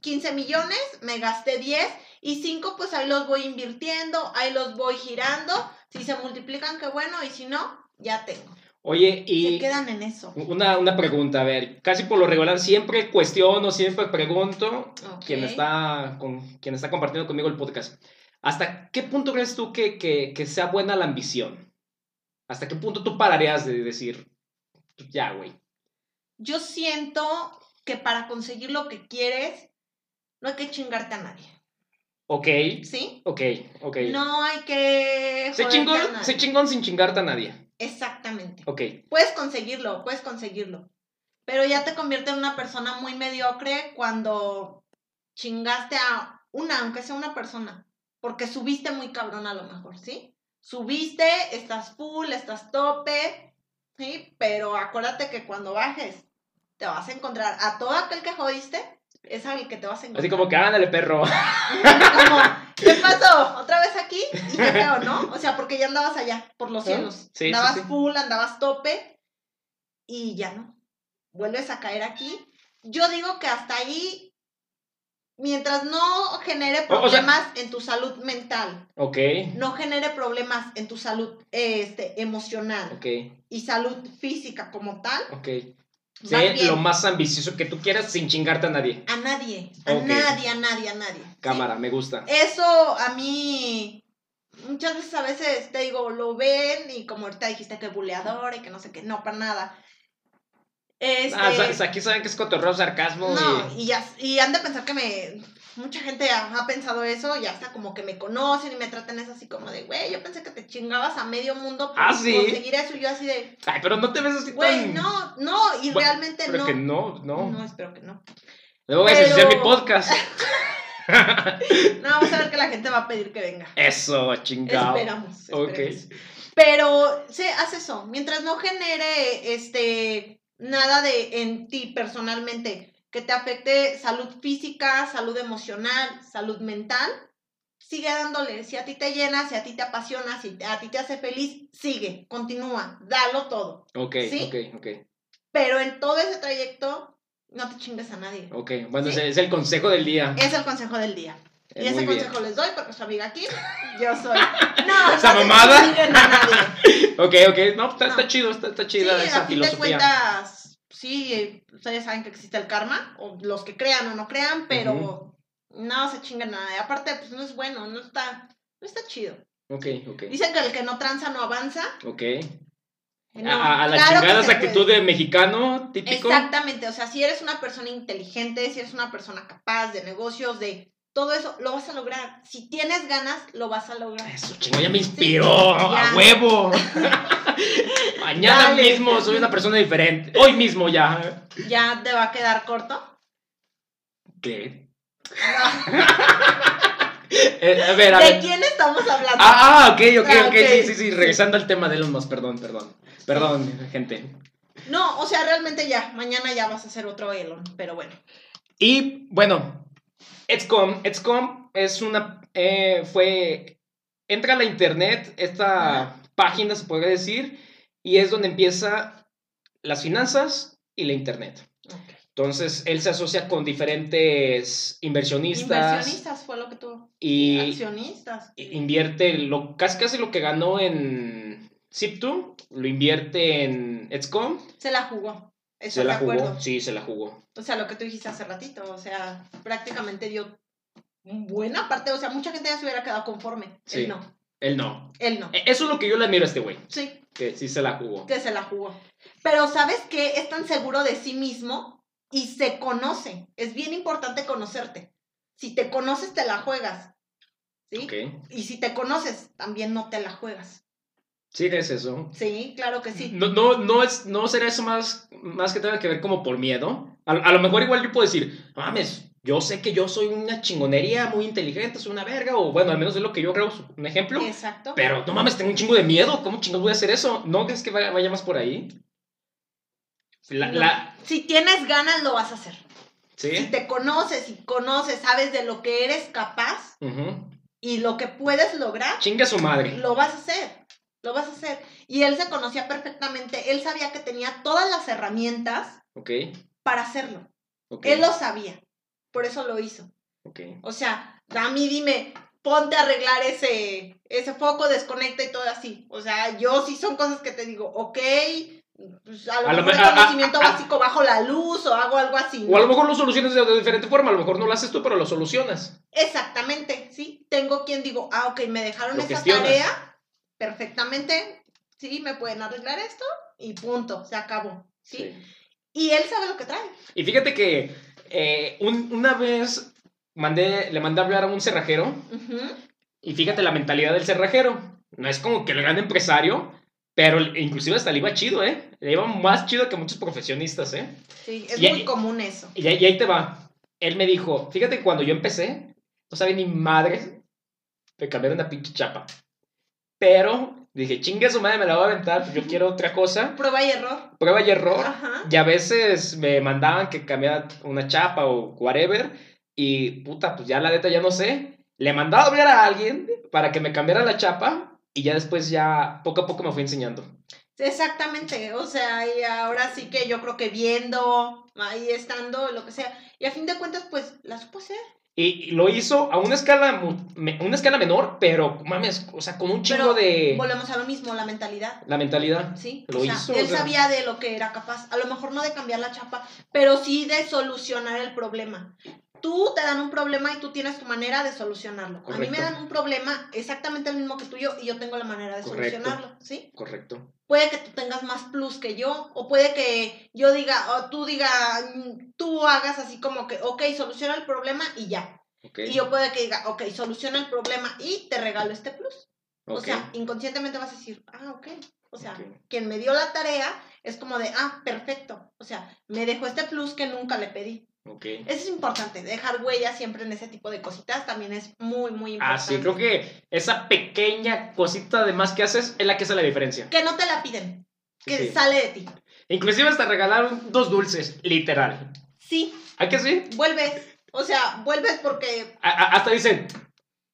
15 millones me gasté 10 y 5 pues ahí los voy invirtiendo, ahí los voy girando. Si se multiplican, qué bueno, y si no, ya tengo. Oye, Se y quedan en eso. una, una pregunta, a ver, casi por lo regular siempre cuestiono, siempre pregunto, Ok. quien, está con, quien está compartiendo conmigo el podcast, ¿hasta qué punto crees tú que, que, que sea buena la ambición? ¿Hasta qué punto tú pararías de decir, ya, güey? Yo siento que para conseguir lo que quieres, no hay que chingarte a nadie. Ok, ¿Sí? ok, ok. No hay que... sé a chingón, sé chingón sin chingarte a nadie. Exactamente. Ok, Puedes conseguirlo, puedes conseguirlo. Pero ya te convierte en una persona muy mediocre cuando chingaste a una, aunque sea una persona. Porque subiste muy cabrón a lo mejor, ¿sí? Subiste, estás full, estás tope, ¿sí? Pero acuérdate que cuando bajes, te vas a encontrar a todo aquel que jodiste, es al que te vas a encontrar. así como que ándale, perro. <laughs> Como, ¿qué pasó? ¿Otra vez aquí? Y qué feo, ¿no? O sea, porque ya andabas allá, por los Ah, cielos. sí, sí, andabas sí. full, andabas tope y ya no. Vuelves a caer aquí. Yo digo que hasta ahí, mientras no genere O- o sea- problemas en tu salud mental, Ok, no genere problemas en tu salud este, emocional ok, y salud física como tal, ok. Sé bien. lo más ambicioso que tú quieras sin chingarte a nadie. a nadie, a nadie, a nadie, a nadie. ¿sí? Cámara, me gusta. Eso a mí, muchas veces a veces te digo, lo ven y como ahorita dijiste que buleador y que no sé qué, no, para nada. Este, Ah, sa- sa- aquí saben que es cotorreo, sarcasmo no, y... y, ya, y han de pensar que me, mucha gente ha, pensado eso y hasta como que me conocen y me tratan eso así como de, güey, yo pensé que te chingabas a medio mundo por Ah, ¿sí? conseguir eso y yo así de, Ay, pero no te ves así güey, tan... no, no, y Bueno, realmente Pero no. que no, no. No, espero que no. Luego voy a asociar mi podcast. <laughs> No, vamos a ver que la gente va a pedir que venga. Eso, chingado. Esperamos. Ok. Pero se hace eso. Mientras no genere este nada de en ti personalmente que te afecte salud física, salud emocional, salud mental, sigue dándole. Si a ti te llena, si a ti te apasiona, si a ti te hace feliz, sigue, continúa, dalo todo. Ok, ¿Sí? ok, ok. Pero en todo ese trayecto, no te chingues a nadie. Ok, bueno, ¿Sí? es el consejo del día. Es el consejo del día. Eh, Y ese muy bien. consejo les doy porque su amiga aquí, <laughs> yo soy. No, ¿Esa no mamada? chinguen a nadie. <laughs> Ok, ok. No, está, No. está chido, está, está Sí, chida esa a fin de filosofía. cuentas, sí, eh, ustedes saben que existe el karma, o los que crean o no crean, pero no se chingan nada. Y aparte, pues no es bueno, no está, no está chido. Ok, ok. Dicen que el que no tranza no avanza. Ok. No, a, a la claro chingada esa actitud puede. de mexicano típico. Exactamente, o sea, si eres una persona inteligente, si eres una persona capaz de negocios, de todo eso, lo vas a lograr. Si tienes ganas, lo vas a lograr. Eso, chingo, ya me inspiró. ya. ¡A huevo! <laughs> Mañana Dale. mismo soy una persona diferente. Hoy mismo ya. ¿Ya te va a quedar corto? ¿Qué? No. <laughs> Eh, a ver, a ¿De ver. quién estamos hablando? Ah, ah, ok, ok, Ah, ok. ok. Sí, sí, sí. Regresando al tema de Elon Musk. Perdón, perdón. Perdón, gente. No, o sea, realmente ya, mañana ya vas a hacer otro Elon, pero bueno. Y bueno, XCOM. XCOM es una. eh, fue. Entra a la internet, esta página se podría decir, y es donde empieza las finanzas y la internet. Entonces, él se asocia con diferentes inversionistas Inversionistas fue lo que tuvo. y Accionistas. invierte lo, casi, casi lo que ganó en Zip2, lo invierte en Etscom. Se la jugó. Eso Se la jugó, acuerdo. sí, se la jugó. O sea, lo que tú dijiste hace ratito. O sea, prácticamente dio buena parte. O sea, mucha gente ya se hubiera quedado conforme. Sí. Él no. Él no. Él no. E- Eso es lo que yo le admiro a este güey, Sí, que sí se la jugó. que se la jugó. Pero ¿sabes qué? Es tan seguro de sí mismo y se conoce. Es bien importante conocerte. Si te conoces, te la juegas. ¿Sí? Y si te conoces, también no te la juegas. Sí, es eso. Sí, claro que sí. No, no, no, es, no será eso más, más que tenga que ver como por miedo. A, a lo mejor igual yo puedo decir, "No mames, yo sé que yo soy una chingonería muy inteligente, soy una verga, o bueno, al menos es lo que yo creo, un ejemplo. Exacto. Pero no mames, tengo un chingo de miedo, ¿cómo chingados voy a hacer eso? ¿No crees que vaya, vaya más por ahí? La, No. la- Si tienes ganas, lo vas a hacer. Si te conoces y conoces, sabes de lo que eres capaz Ujú. y lo que puedes lograr, Chinga su madre. lo vas a hacer. Lo vas a hacer. Y él se conocía perfectamente. Él sabía que tenía todas las herramientas Ok, para hacerlo. ok. Él lo sabía. Por eso lo hizo. ok. O sea, a mí dime, ponte a arreglar ese, ese foco, desconecta y todo así. O sea, yo sí son cosas que te digo, ok, pues a lo A mejor me- el a- a- conocimiento a- básico bajo la luz o hago algo así. O a lo mejor lo solucionas de, de diferente forma, a lo mejor no lo haces tú, pero lo solucionas. Exactamente, sí. Tengo quien digo, ah, ok, me dejaron Lo esa gestionas. tarea perfectamente, sí, me pueden arreglar esto y punto, se acabó, ¿sí? Y él sabe lo que trae. Y fíjate que eh, un- una vez mandé, le mandé a hablar a un cerrajero y fíjate la mentalidad del cerrajero. No es como que el gran empresario, pero inclusive hasta le iba chido, ¿eh? Le iba más chido que muchos profesionistas, ¿eh? Sí, es Y- muy común eso. Y, ahí- y ahí te va. Él me dijo, fíjate que cuando yo empecé, no sabía ni madre de cambiar una pinche chapa. Pero dije, chingue su madre, me la voy a aventar, pues yo quiero otra cosa. Prueba y error. Prueba y error. Ajá. Y a veces me mandaban que cambiara una chapa o whatever. Y puta, pues ya la neta ya no sé. Le mandaba a hablar a alguien para que me cambiara la chapa. Y ya después ya poco a poco me fui enseñando. Exactamente, o sea, y ahora sí que yo creo que viendo, ahí estando, lo que sea, y a fin de cuentas, pues, la supo hacer. Y, lo hizo a una escala, una escala menor, pero mames, o sea, con un chingo Pero de Volvemos a lo mismo, la mentalidad. la mentalidad. Sí, Lo o sea, hizo, él o sea. sabía de lo que era capaz, a lo mejor no de cambiar la chapa, pero sí de solucionar el problema. Tú te dan un problema y tú tienes tu manera de solucionarlo. A mí me dan un problema exactamente el mismo que tuyo y yo tengo la manera de Correcto. solucionarlo, ¿sí? Correcto. Puede que tú tengas más plus que yo, o puede que yo diga, o tú diga, mm, tú hagas así como que, ok, soluciona el problema y ya. Y yo puede que diga, ok, soluciona el problema y te regalo este plus. O sea, inconscientemente vas a decir, ah, ok. O sea, quien me dio la tarea es como de, ah, perfecto. O sea, me dejó este plus que nunca le pedí. Ok. Eso es importante, dejar huella siempre en ese tipo de cositas también es muy, muy Ah, importante. sí, creo que esa pequeña cosita de más que haces es la que hace la diferencia. Que no te la piden, que Sí. sale de ti. Inclusive hasta regalaron dos dulces, literal. Sí, ¿A que sí? vuelves. O sea, vuelves porque A- hasta dicen,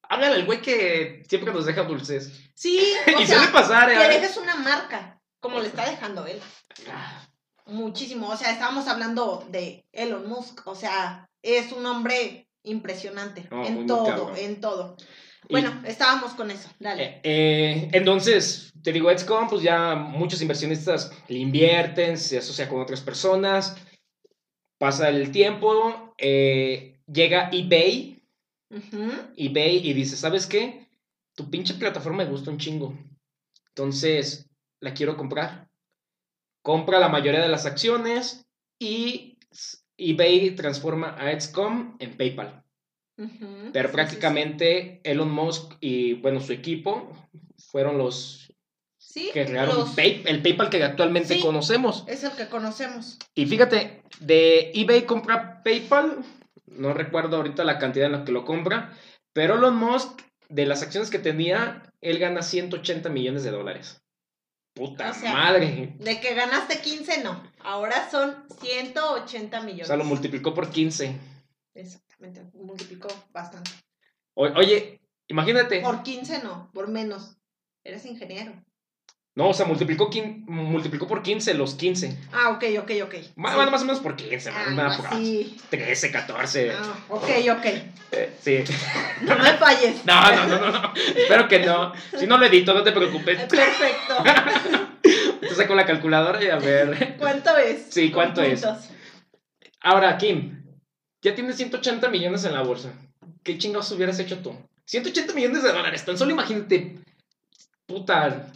háblale al güey que siempre nos deja dulces. sí, <laughs> o y sea, suele pasar, que ¿eh? dejes una marca, como le está dejando él. Ah, Muchísimo. O sea, estábamos hablando de Elon Musk. O sea, es un hombre impresionante muy, en todo, cabrón. en todo. y- Bueno, estábamos con eso. Dale. eh, eh, entonces, te digo, Etscom, pues ya muchos inversionistas le invierten, se asocia con otras personas, pasa el tiempo, eh, llega eBay, eBay y dice, ¿sabes qué? Tu pinche plataforma me gusta un chingo. Entonces, la quiero comprar. Compra la mayoría de las acciones y eBay transforma a Etscom en PayPal. Pero prácticamente Elon Musk y, bueno, su equipo fueron los Sí, que crearon los- Pay- el PayPal que actualmente Sí. conocemos. es el que conocemos. Y fíjate, de eBay compra PayPal, no recuerdo ahorita la cantidad en la que lo compra, pero Elon Musk, de las acciones que tenía, él gana 180 millones de dólares. Puta O sea, madre. De que ganaste 15, no. Ahora son 180 O millones. sea, lo multiplicó por 15. Exactamente, multiplicó bastante. O- oye, imagínate. Por 15 no, por menos. Eres ingeniero. No, o sea, multiplicó, quin- multiplicó por 15 los 15. Ah, ok, ok, ok. Más, Sí. más o menos por 15, Ah, más, por sí. 13, 14. Ah, ok, ok. eh, sí. No me falles. <laughs> No, no, no, no, no. Espero que no. Si no lo edito, no te preocupes. Perfecto. <laughs> Te saco la calculadora y a ver. ¿Cuánto es? Sí, ¿cuánto Con es? puntos. Ahora, Kim, ya tienes 180 millones en la bolsa. ¿Qué chingados hubieras hecho tú? 180 millones de dólares. Tan solo imagínate. Puta.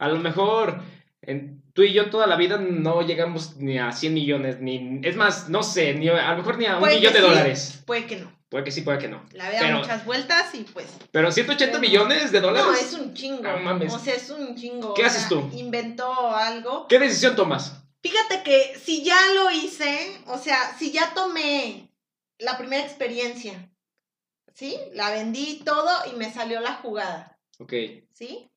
A lo mejor en- tú y yo toda la vida no llegamos ni a 100 millones. Ni, es más, no sé, ni, a lo mejor ni a un Puede millón de sí, dólares. Puede que no. Puede que sí, puede que no. La vida Pero- muchas vueltas y pues. Pero 180 Pero- millones de dólares. No, es un chingo. No mames. O sea, es un chingo. ¿Qué O haces sea, tú? Inventó algo. ¿Qué decisión tomas? Fíjate que si ya lo hice, o sea, si ya tomé la primera experiencia, ¿sí? La vendí todo y me salió la jugada, Ok. ¿sí?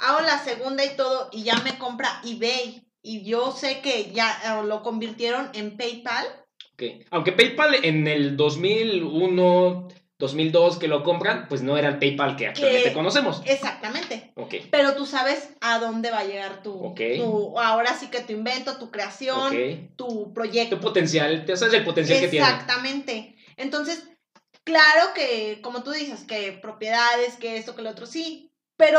Hago la segunda y todo y ya me compra eBay. Y yo sé que ya eh, lo convirtieron en PayPal. ok. Aunque PayPal en el 2001, 2002 que lo compran, pues no era el PayPal que actualmente conocemos. Exactamente. Ok. Pero tú sabes a dónde va a llegar tu, Ok. tu- ahora sí que tu invento, tu creación, tu proyecto. Tu potencial, te sabes el potencial que tiene. Exactamente. Entonces, claro que, como tú dices, que propiedades, que esto, que lo otro, sí. Pero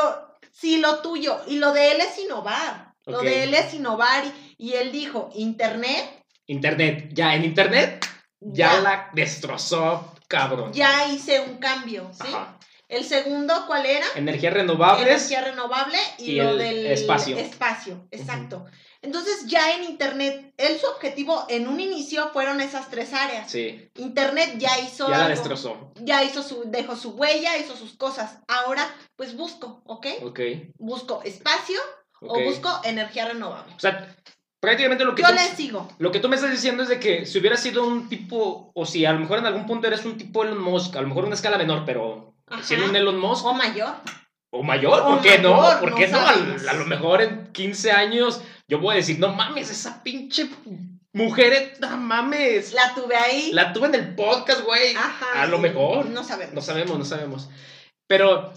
si lo tuyo y lo de él es innovar. Lo de él es innovar y, y él dijo, Internet, Internet, ya en Internet, ya, ya, la destrozó, cabrón. ya hice un cambio, ¿sí? Ajá. El segundo, ¿cuál era? Energías renovables. Energía renovable y, y lo el del espacio. espacio, exacto. Entonces ya en Internet, él su objetivo en un inicio fueron esas tres áreas. Sí, Internet ya hizo ya la destrozó. ya hizo su, dejó su huella, hizo sus cosas. Ahora, pues busco, ¿ok? Ok. Busco espacio ok. o busco energía renovable. O sea, prácticamente lo que Yo tú- le sigo. Lo que tú me estás diciendo es de que si hubiera sido un tipo, o si a lo mejor en algún punto eres un tipo Elon Musk, a lo mejor una escala menor, pero Ajá. siendo un Elon Musk O mayor. o mayor, O ¿por qué no? ¿Por no qué no? A, a lo mejor en 15 años yo voy a decir, no mames, esa pinche mujer, no mames. La tuve ahí. La tuve en el podcast, güey. Ajá. A lo sí. mejor. No sabemos. No sabemos, no sabemos. Pero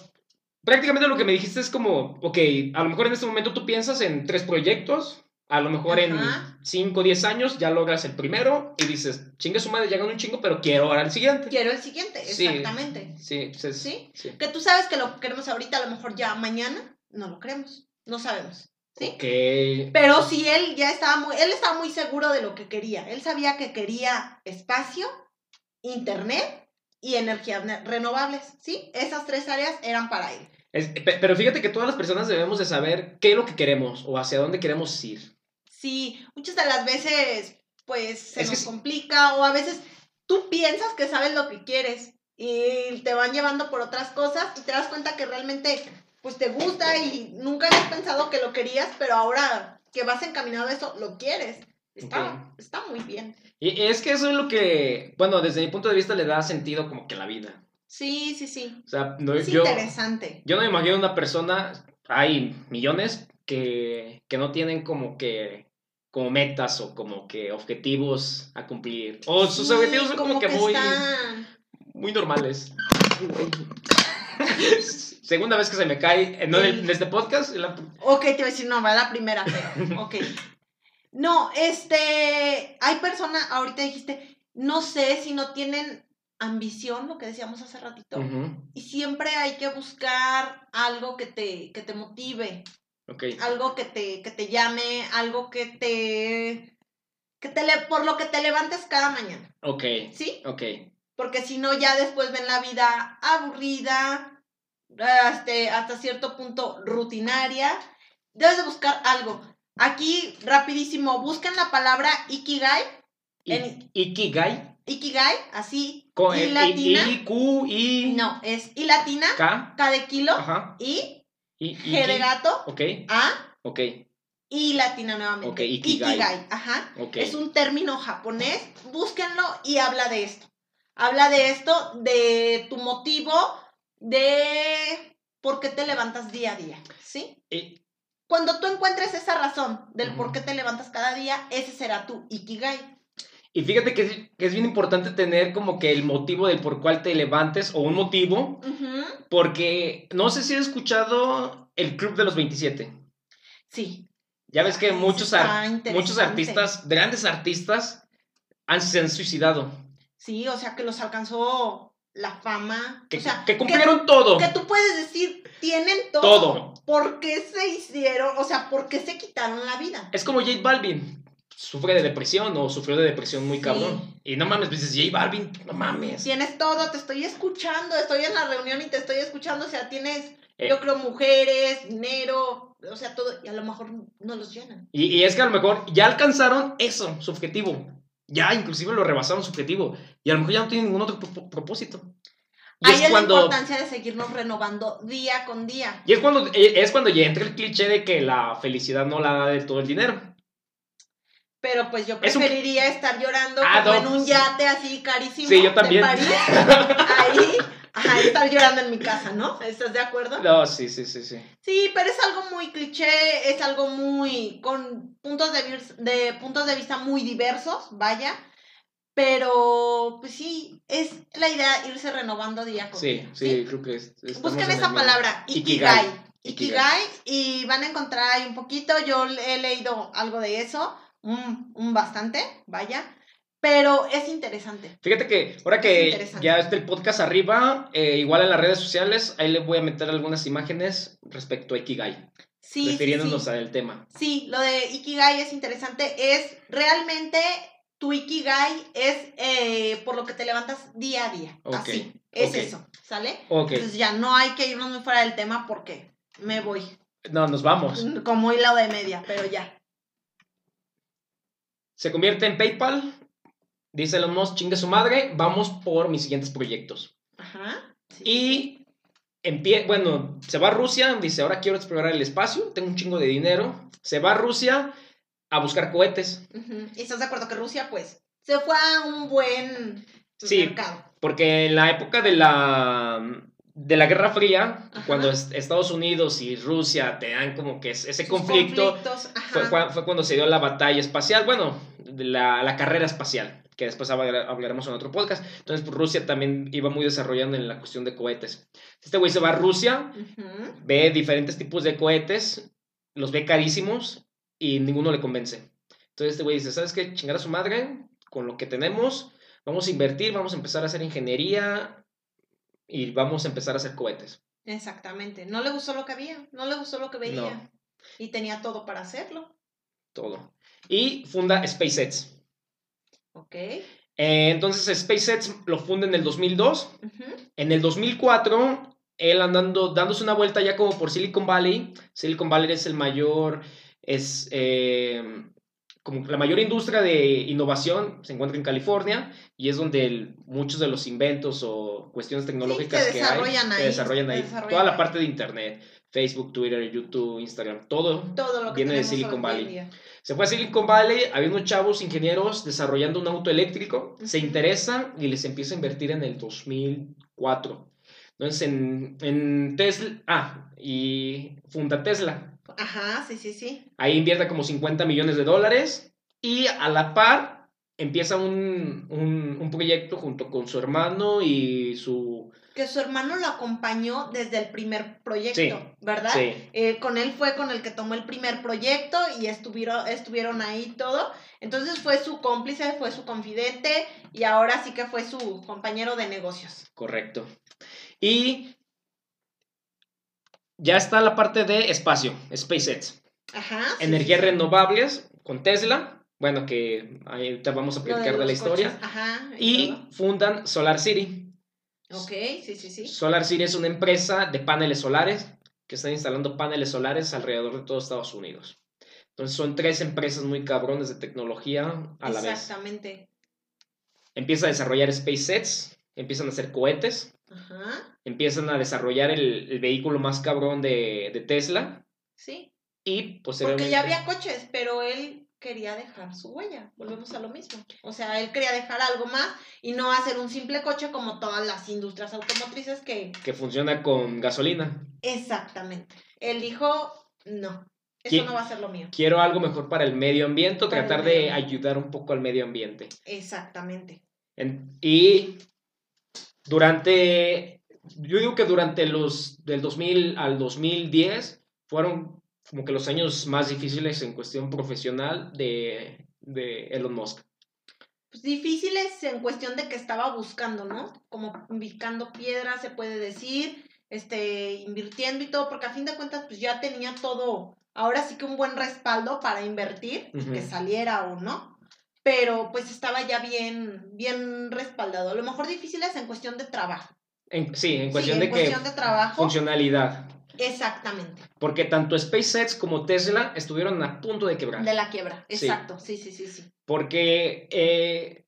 prácticamente lo que me dijiste es como, ok, a lo mejor en este momento tú piensas en tres proyectos, a lo mejor en Ajá. 5 o 10 años ya logras el primero y dices, chingue su madre, gané un chingo, pero quiero ahora el siguiente. Quiero el siguiente, exactamente. Sí, es- ¿Sí? sí. Que tú sabes que lo queremos ahorita, a lo mejor ya mañana, no lo queremos. No sabemos. Pero sí, él ya estaba muy, él estaba muy seguro de lo que quería. Él sabía que quería espacio, internet y energías ne- renovables, ¿sí? Esas tres áreas eran para él. Es- pe- pero fíjate que todas las personas debemos de saber qué es lo que queremos o hacia dónde queremos ir. Sí, muchas de las veces, pues, se Es nos complica o a veces tú piensas que sabes lo que quieres y te van llevando por otras cosas y te das cuenta que realmente, pues, te gusta y nunca habías pensado que lo querías, pero ahora que vas encaminado a eso, lo quieres. Está, está muy bien. Y es que eso es lo que, bueno, desde mi punto de vista le da sentido como que la vida. Sí, sí, sí. O sea, no, Es yo, interesante. yo no me imagino una persona, hay millones que, que no tienen como que como metas o como que objetivos a cumplir. O sus Sí, objetivos son como, que, muy, muy normales. <laughs> Segunda vez que se me cae, eh, en, el- en este podcast. en la- Ok, te voy a decir, no, va la primera, pero, <laughs> ok. No, este, hay personas, ahorita dijiste, no sé si no tienen ambición, lo que decíamos hace ratito, y siempre hay que buscar algo que te, que te motive, Ok. algo que te, que te llame, algo que te, que te, le- por lo que te levantes cada mañana, Ok. ¿sí? Ok. Porque si no, ya después ven la vida aburrida, hasta cierto punto rutinaria. Debes de buscar algo. Aquí, rapidísimo, busquen la palabra Ikigai. I- En- Ikigai. Ikigai, así. Con y el latina. I, Q, I, No, es I latina, K. K de kilo, Ajá. I, I, G de gato, Ok. A, Ok. I latina nuevamente. Ok, Ikigai. ajá. Ok. Es un término japonés, búsquenlo y habla de esto. Habla de esto, de tu motivo, de por qué te levantas día a día, ¿sí? Y- Cuando tú encuentres esa razón del por qué te levantas cada día, ese será tu ikigai. Y fíjate que es, que es bien importante tener como que el motivo del por cual te levantes o un motivo, porque no sé si has escuchado el Club de los 27. Sí. Ya ves que Ay, muchos, muchos artistas, grandes artistas, han, se han suicidado. Sí, o sea, que los alcanzó la fama. Que, o sea, que cumplieron todo. Que tú puedes decir, tienen todo. Todo. ¿Por qué se hicieron? O sea, ¿por qué se quitaron la vida? Es como J Balvin. Sufre de depresión o sufrió de depresión muy Sí. cabrón. Y no mames, dices J Balvin, no mames. Tienes todo, te estoy escuchando, estoy en la reunión y te estoy escuchando. O sea, tienes, Eh. yo creo, mujeres, dinero, o sea, todo. Y a lo mejor no los llenan. Y, y es que a lo mejor ya alcanzaron eso, su objetivo. Ya inclusive lo rebasaron su objetivo. Y a lo mejor ya no tienen ningún otro pro- propósito. Y Ahí es es cuando. la importancia de seguirnos renovando día con día. Y es cuando, eh, es cuando ya entra el cliché de que la felicidad no la da de todo el dinero. Pero pues yo Es un- preferiría estar llorando Ah, como no, en un yate así carísimo Sí, yo de también. París. <laughs> Ahí, ajá, estar llorando en mi casa, ¿no? ¿Estás de acuerdo? No, sí, sí, sí, sí. Sí, pero es algo muy cliché, es algo muy con puntos de, de puntos de vista muy diversos, vaya. Pero pues sí, es la idea irse renovando día con Sí, día. sí, creo que es, Busquen en esa palabra, Ikigai. Ikigai. Ikigai, y van a encontrar ahí un poquito, yo he leído algo de eso, un, un bastante, vaya, pero es interesante. Fíjate que ahora que ya está el podcast arriba, eh, igual en las redes sociales, ahí les voy a meter algunas imágenes respecto a Ikigai, Sí, refiriéndonos sí. al tema. Sí, lo de Ikigai es interesante, es realmente tu Ikigai es eh, por lo que te levantas día a día, Ok, así, es eso, ¿sale? Ok, Entonces ya no hay que irnos muy fuera del tema porque me voy, no, nos vamos. como hilo de media, pero ya. Se convierte en PayPal, dice Elon Musk, chingue su madre, vamos por mis siguientes proyectos. Ajá. sí. Y empie bueno, se va a Rusia, dice, ahora quiero explorar el espacio, tengo un chingo de dinero. Se va a Rusia a buscar cohetes, Ujú. ¿Y estás de acuerdo que Rusia, pues, se fue a un buen Sí. mercado? porque en la época de la, de la Guerra Fría, Ajá. cuando es- Estados Unidos y Rusia tenían como que es- ese Sus conflicto, fue, fue cuando se dio la batalla espacial, bueno, la, la carrera espacial, que después hablar- hablaremos en otro podcast. Entonces, pues, Rusia también iba muy desarrollando en la cuestión de cohetes. Este güey se va a Rusia, Ujú. ve diferentes tipos de cohetes, los ve carísimos y ninguno le convence. Entonces este güey dice, ¿sabes qué? Chingar a su madre con lo que tenemos, vamos a invertir, vamos a empezar a hacer ingeniería y vamos a empezar a hacer cohetes. Exactamente. No le gustó lo que había, no le gustó lo que veía. No. Y tenía todo para hacerlo. Todo. Y funda SpaceX. Ok. Eh, entonces SpaceX lo funda en el 2002. Ujú. En el 2004, él andando, dándose una vuelta ya como por Silicon Valley. Silicon Valley es el mayor, es eh, como la mayor industria de innovación, se encuentra en California y es donde el- muchos de los inventos o cuestiones tecnológicas que desarrollan hay ahí, se desarrollan ahí. Toda la parte de Internet, Facebook, Twitter, YouTube, Instagram, todo Todo lo que Viene de Silicon Valley. se fue a Silicon Valley, había unos chavos ingenieros desarrollando un auto eléctrico, se interesan y les empieza a invertir en el 2004. Entonces en, en Tesla, ah, y funda Tesla. Ajá, sí, sí, sí. Ahí invierte como 50 millones de dólares y a la par empieza un, un, un proyecto junto con su hermano y su... Que su hermano lo acompañó desde el primer proyecto, Sí, ¿verdad? Sí, Eh, con él fue con el que tomó el primer proyecto y estuvieron, estuvieron ahí todo. Entonces fue su cómplice, fue su confidente y ahora sí que fue su compañero de negocios. correcto. Y ya está la parte de espacio, SpaceX. Ajá. sí, energías renovables con Tesla. Bueno, que ahorita vamos a platicar de, la historia. Ajá. Y todo. fundan Solar City. Ok, sí, sí, sí. Solar City es una empresa de paneles solares que están instalando paneles solares alrededor de todo Estados Unidos. Entonces son tres empresas muy cabrones de tecnología a la vez. Exactamente. Empieza a desarrollar SpaceX, empiezan a hacer cohetes, Ajá. empiezan a desarrollar el, el vehículo más cabrón de, de Tesla Sí. y posteriormente... Porque ya había coches, pero él quería dejar su huella. Volvemos a lo mismo. O sea, él quería dejar algo más y no hacer un simple coche como todas las industrias automotrices que... que funciona con gasolina. Exactamente. Él dijo, no, eso ¿Quién- no va a ser lo mío. quiero algo mejor para el medio ambiente, Para tratar medio de ayudar un poco al medio ambiente. Exactamente. En- y durante, yo digo que durante los del 2000 al 2010 fueron como que los años más difíciles en cuestión profesional de, de Elon Musk. Pues difíciles en cuestión de que estaba buscando, ¿no? Como picando piedras, se puede decir, este, invirtiendo y todo, porque a fin de cuentas, pues ya tenía todo, ahora sí que un buen respaldo para invertir, Ujú. que saliera o no, pero pues estaba ya bien, bien respaldado. A lo mejor difíciles en cuestión de trabajo. En- sí, en Sí, cuestión en de que cuestión de trabajo. funcionalidad. Exactamente. Porque tanto SpaceX como Tesla estuvieron a punto de quebrar. De la quiebra. Exacto. Sí, sí, sí, sí. Porque eh,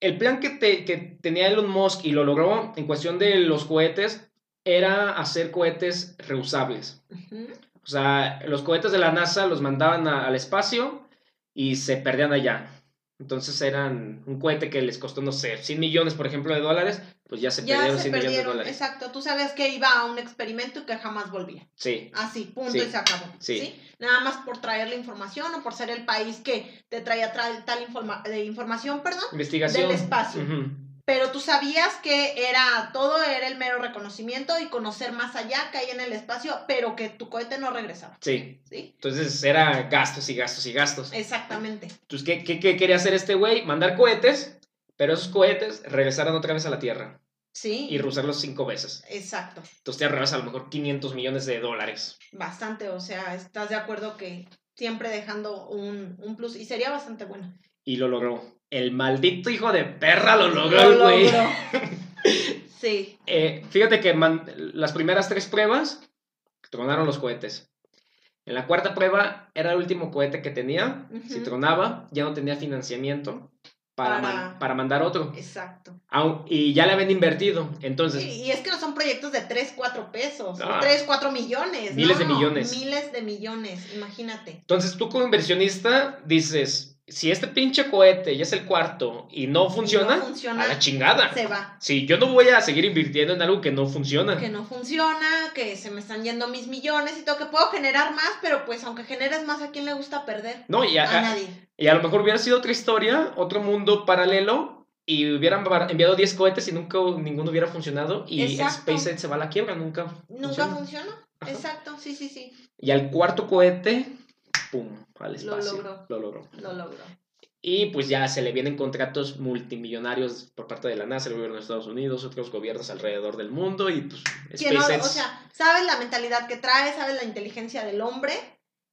el plan que, te- que tenía Elon Musk y lo logró en cuestión de los cohetes era hacer cohetes reusables. O sea, los cohetes de la NASA los mandaban a- al espacio y se perdían allá. Entonces eran un cohete que les costó, no sé, 100 millones, por ejemplo, de dólares, pues ya se Ya perdieron se 100 millones de dólares. Exacto. Tú sabías que iba a un experimento y que jamás volvía. Sí, Así, punto Sí. y se acabó. Sí. Sí. Nada más por traer la información o por ser el país que te traía tra- tal informa- de información, perdón. investigación. Del espacio. Ujú. Pero tú sabías que era todo, era el mero reconocimiento y conocer más allá que hay en el espacio, pero que tu cohete no regresaba. Sí, ¿Sí? entonces era gastos y gastos y gastos. Exactamente. Entonces, ¿qué, qué, qué quería hacer este güey? Mandar cohetes, pero esos cohetes regresaran otra vez a la Tierra Sí. y reusarlos cinco veces. Exacto. Entonces te ahorras a lo mejor 500 millones de dólares. Bastante. O sea, estás de acuerdo que siempre dejando un, un plus y sería bastante bueno. Y lo logró. El maldito hijo de perra lo logró güey. <laughs> sí. Eh, fíjate que man- las primeras tres pruebas tronaron los cohetes. En la cuarta prueba era el último cohete que tenía. Si tronaba, ya no tenía financiamiento para, Para- man- para mandar otro. Exacto. Y ya le habían invertido. Entonces, Y, y es que no son proyectos de 3, 4 pesos, son Ah. 3, 4 millones. Miles de no, millones. Miles de millones, imagínate. entonces tú como inversionista dices, si este pinche cohete ya es el cuarto y no funciona, no funciona, a la chingada. Se va. Sí, yo no voy a seguir invirtiendo en algo que no funciona. Que no funciona, que se me están yendo mis millones y todo, que puedo generar más, pero pues aunque generes más, ¿a quién le gusta perder? No, y a, A nadie. y a lo mejor hubiera sido otra historia, otro mundo paralelo, y hubieran enviado 10 cohetes y nunca ninguno hubiera funcionado, y Exacto. SpaceX se va a la quiebra, nunca. Nunca funciona. funcionó. Exacto, sí, sí, sí. Y al cuarto cohete, ¡pum! Al Lo espacio. logró. Lo logró. Lo logró. Y pues ya se le vienen contratos multimillonarios por parte de la NASA, el gobierno de Estados Unidos, otros gobiernos alrededor del mundo, y pues Que no, SpaceX. o sea, sabes la mentalidad que trae, sabes la inteligencia del hombre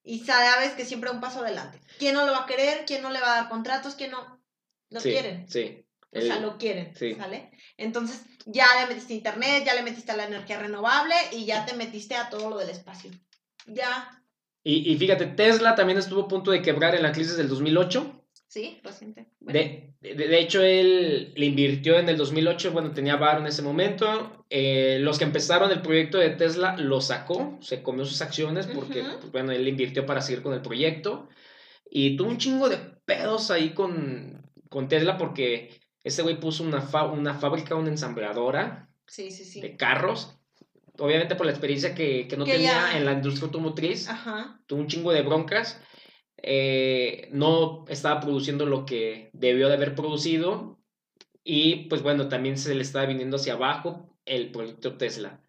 y sabes que siempre un paso adelante. ¿Quién no lo va a querer? ¿Quién no le va a dar contratos? ¿Quién no? Lo sí, quieren. Sí. O sea, El- lo quieren, sí. ¿sale? Entonces, ya le metiste internet, ya le metiste a la energía renovable y ya te metiste a todo lo del espacio. Ya, y, y fíjate, Tesla también estuvo a punto de quebrar en la crisis del 2008. ¿sí? Reciente. Bueno, De, de, de hecho, él le invirtió en el 2008, bueno, tenía varo en ese momento. Eh, los que empezaron el proyecto de Tesla lo sacó, se comió sus acciones porque, Ujú. pues, bueno, él invirtió para seguir con el proyecto. Y tuvo un chingo de pedos ahí con, con Tesla porque ese güey puso una, fa- una fábrica, una ensambladora sí, sí, sí. de carros. Obviamente por la experiencia que, que no Que tenía ya- en la industria automotriz Ajá. tuvo un chingo de broncas. eh, no estaba produciendo lo que debió de haber producido. Y pues bueno, también se le estaba viniendo hacia abajo el proyecto Tesla.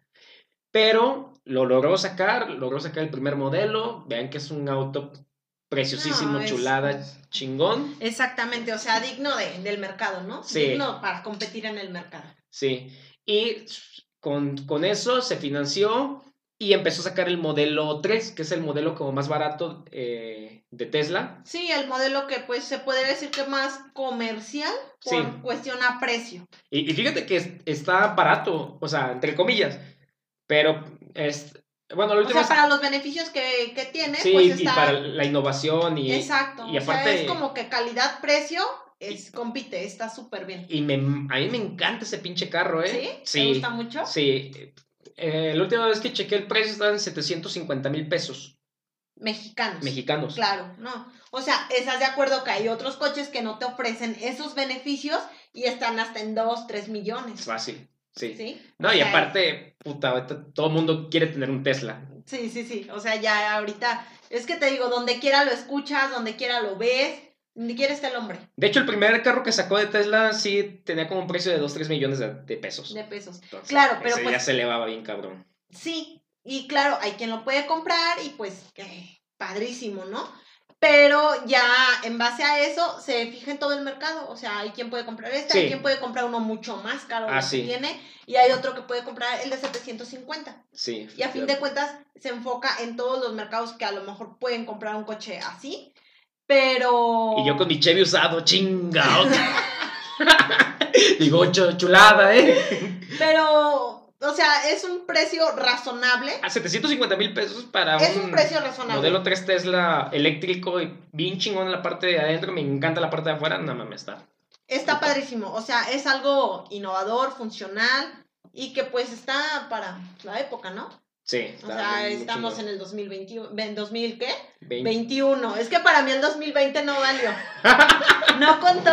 Pero lo logró sacar, logró sacar el primer modelo. Vean que es un auto preciosísimo, No, es- chulada, chingón. Exactamente, o sea, digno de, del mercado, ¿no? Sí. Digno para competir en el mercado. Sí. Y con, con eso se financió y empezó a sacar el modelo 3, que es el modelo como más barato eh, de Tesla. Sí, el modelo que pues se puede decir que más comercial por Sí. cuestión a precio. Y, y fíjate que es- está barato, o sea, entre comillas. Pero, es, bueno, la O última sea, para los beneficios que, que tiene, Sí, pues y para la innovación y, Exacto, y o sea, aparte- es como que calidad-precio es, compite, está súper bien. y me, a mí me encanta ese pinche carro, ¿eh? ¿Sí? ¿Te gusta mucho? Sí. Eh, la última vez que chequé el precio estaba en 750 mil pesos Mexicanos. mexicanos. Claro, no. O sea, estás de acuerdo que hay otros coches que no te ofrecen esos beneficios y están hasta en 2, 3 Es millones. fácil, sí. ¿Sí? No, O y sea, aparte, puta, todo el mundo quiere tener un Tesla. Sí, sí, sí. O sea, ya ahorita, es que te digo, donde quiera lo escuchas, donde quiera lo ves, donde quiera está el hombre De hecho, el primer carro que sacó de Tesla sí tenía como un precio de 2, 3 millones de, de pesos. de pesos. Entonces, Claro, pero ese ya pues- se elevaba bien cabrón. Sí, Y claro, hay quien lo puede comprar y pues, eh, padrísimo, ¿no? Pero ya en base a eso se fija en todo el mercado. O sea, hay quien puede comprar este, Sí. hay quien puede comprar uno mucho más caro Ah, sí. que tiene, y hay otro que puede comprar el de 750. Sí. Y a fin de cuentas se enfoca en todos los mercados que a lo mejor pueden comprar un coche así, pero... Y yo con mi Chevy usado, chinga. <laughs> Digo, chu- chulada, ¿eh? Pero, o sea, es un precio razonable. A 750 mil pesos para Es un, un precio razonable. modelo 3 Tesla eléctrico y bien chingón en la parte de adentro. Me encanta la parte de afuera. No mames, está. Está padrísimo. O sea, es algo innovador, funcional y que pues está para la época, ¿no? Sí. O sea, estamos en el 2021, ¿en 2000 qué? 20. 21. Es que para mí el 2020 no valió. <laughs> No contó.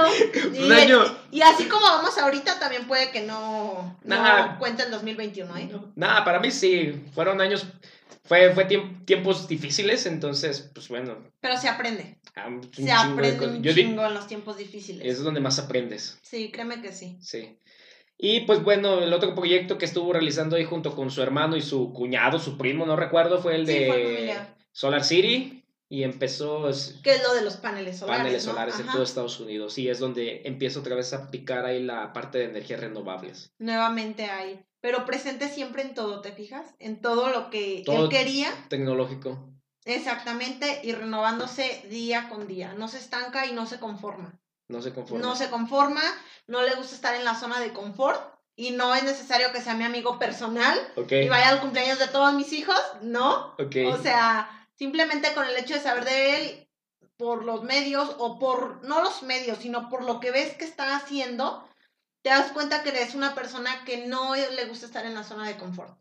Y, Un año. y así como vamos ahorita, también puede que no, no Nah. cuente el 2021, ¿eh? Nada, para mí sí. Fueron años. Fue, fue tiemp- tiempos difíciles, entonces, pues bueno. Pero se aprende. ah, un Se aprende un chingo en los tiempos difíciles. es donde más aprendes. Sí, créeme que sí. Sí. Y pues bueno, el otro proyecto que estuvo realizando ahí junto con su hermano y su cuñado, su primo, no recuerdo, fue el de. Solar City y empezó Que es lo de los paneles solares. paneles ¿no? solares en todo Estados Unidos y es donde empieza otra vez a picar ahí la parte de energías renovables. Nuevamente hay. Pero presente siempre en todo, ¿te fijas? En todo lo que Todo- él quería. Tecnológico. Exactamente. Y renovándose día con día. No se estanca y no se conforma. No se conforma. No se conforma. No le gusta estar en la zona de confort. Y no es necesario que sea mi amigo personal. Ok. Y vaya al cumpleaños de todos mis hijos. No. Ok. O sea, simplemente con el hecho de saber de él por los medios o por, no los medios, sino por lo que ves que está haciendo, te das cuenta que es una persona que no le gusta estar en la zona de confort.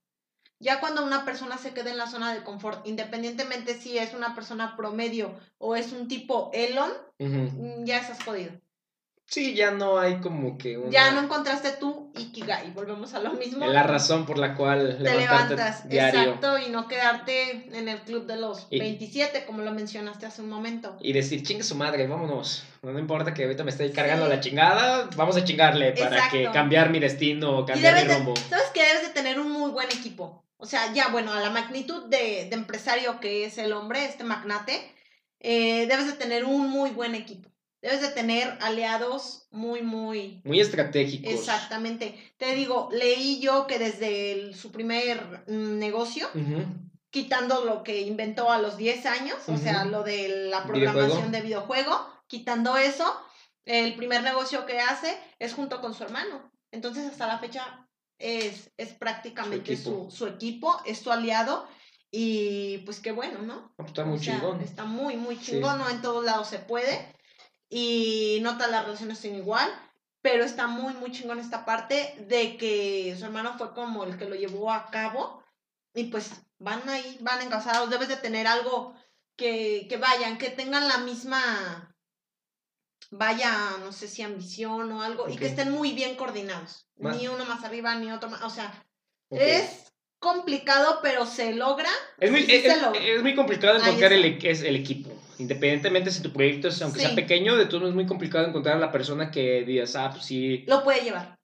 Ya cuando una persona se queda en la zona de confort, independientemente si es una persona promedio o es un tipo Elon, mm, ya estás jodido. Sí, ya no hay como que una... Ya no encontraste tú Ikigai, volvemos a lo mismo. la razón por la cual te levantas, diario exacto, y no quedarte en el club de los Y- 27, como lo mencionaste hace un momento. y decir, chingue su madre, vámonos. No importa que ahorita me esté cargando Sí. la chingada, vamos a chingarle para que cambiar mi destino, cambiar mi de- rumbo. sabes que debes de tener un muy buen equipo. O sea, ya, bueno, a la magnitud de, de empresario que es el hombre, este magnate, eh, debes de tener un muy buen equipo. Debes de tener aliados muy, muy... Muy estratégicos. Exactamente. Te digo, leí yo que desde el- su primer negocio, quitando lo que inventó a los 10 años, o sea, lo de la Videojuego. programación de videojuego, quitando eso, el primer negocio que hace es junto con su hermano. Entonces, hasta la fecha es, es prácticamente Su equipo. su, su equipo, es su aliado. Y pues qué bueno, ¿no? Pues está muy O sea, chingón. Está muy, muy Sí. chingón, no en todos lados se puede. Y no todas las relaciones son igual, pero está muy, muy chingón esta parte de que su hermano fue como el que lo llevó a cabo. Y pues van ahí, van encasados. Debes de tener algo que, que vayan, que tengan la misma, vaya, no sé si ambición o algo, y que estén muy bien coordinados. Ni uno más arriba, ni otro más. O sea, es complicado, pero se logra. Es muy, sí es, se logra. es muy complicado encontrar el, e- es el equipo. Independientemente si tu proyecto es, aunque sea pequeño, de todo es muy complicado encontrar a la persona que digas, ah, pues sí, Lo puede llevar.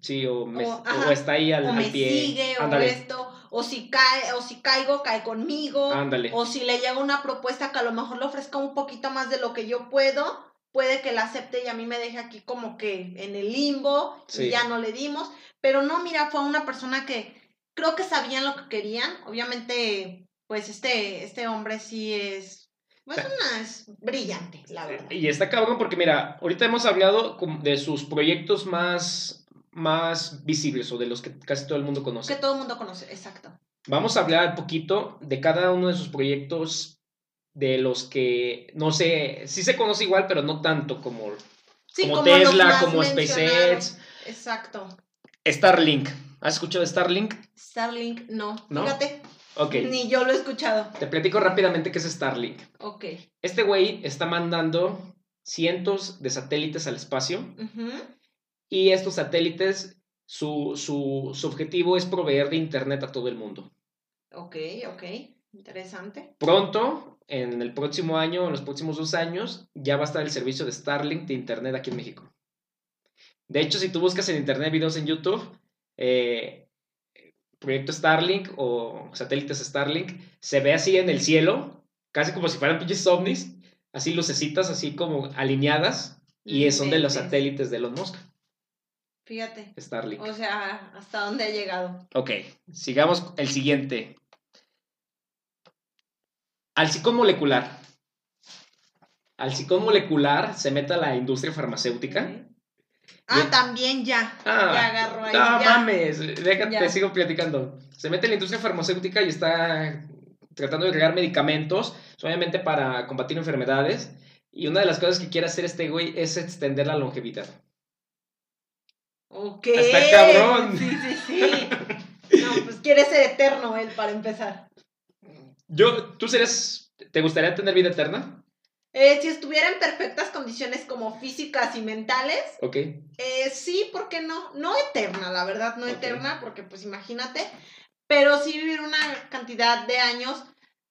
sí, o, me- O, o ajá, está ahí al, o al pie. sigue, o esto, o si cae, o si caigo, cae conmigo, ándale. o si le llega una propuesta que a lo mejor le ofrezca un poquito más de lo que yo puedo, puede que la acepte y a mí me deje aquí como que en el limbo Sí. y ya no le dimos, pero no, mira, fue una persona que creo que sabían lo que querían, obviamente, pues este, este hombre sí es, pues una, es brillante, la verdad. Y está cabrón porque, mira, ahorita hemos hablado de sus proyectos más, más visibles o de los que casi todo el mundo Que conoce. todo el mundo conoce, exacto. Vamos a hablar un poquito de cada uno de sus proyectos, de los que, no sé, sí se conoce igual, pero no tanto como, Sí, como, Tesla, como. SpaceX, Exacto. Starlink. ¿Has escuchado Starlink? Starlink, no. ¿No? Fíjate, Ok. ni yo lo he escuchado. Te platico rápidamente qué es Starlink. Ok. Este güey está mandando cientos de satélites al espacio Ujú. y estos satélites, su, su, su objetivo es proveer de internet a todo el mundo. Ok, ok. Interesante. Pronto, en el próximo año, en los próximos dos años, ya va a estar el servicio de Starlink de internet aquí en México. De hecho, si tú buscas en internet videos en YouTube, eh, proyecto Starlink o satélites Starlink, se ve así en el cielo, casi como si fueran pinches ovnis, así lucecitas, así como alineadas, y son de los satélites de Elon Musk. Fíjate. Starlink. O sea, ¿hasta dónde ha llegado? Ok, sigamos el siguiente. Al molecular. Al molecular se mete a la industria farmacéutica. Ah, también ya. Ah, ya agarró ahí. No mames, déjate, te sigo platicando. Se mete en la industria farmacéutica y está tratando de crear medicamentos, obviamente para combatir enfermedades. Y una de las cosas que quiere hacer este güey es extender la longevidad. Ok. Está cabrón. Sí, sí, sí. No, pues quiere ser eterno él para empezar. Yo, ¿tú serías, te gustaría tener vida eterna? Eh, si estuviera en perfectas condiciones como físicas y mentales. Ok. Eh, sí, ¿por qué no? No eterna, la verdad, no eterna, porque pues imagínate. Pero sí vivir una cantidad de años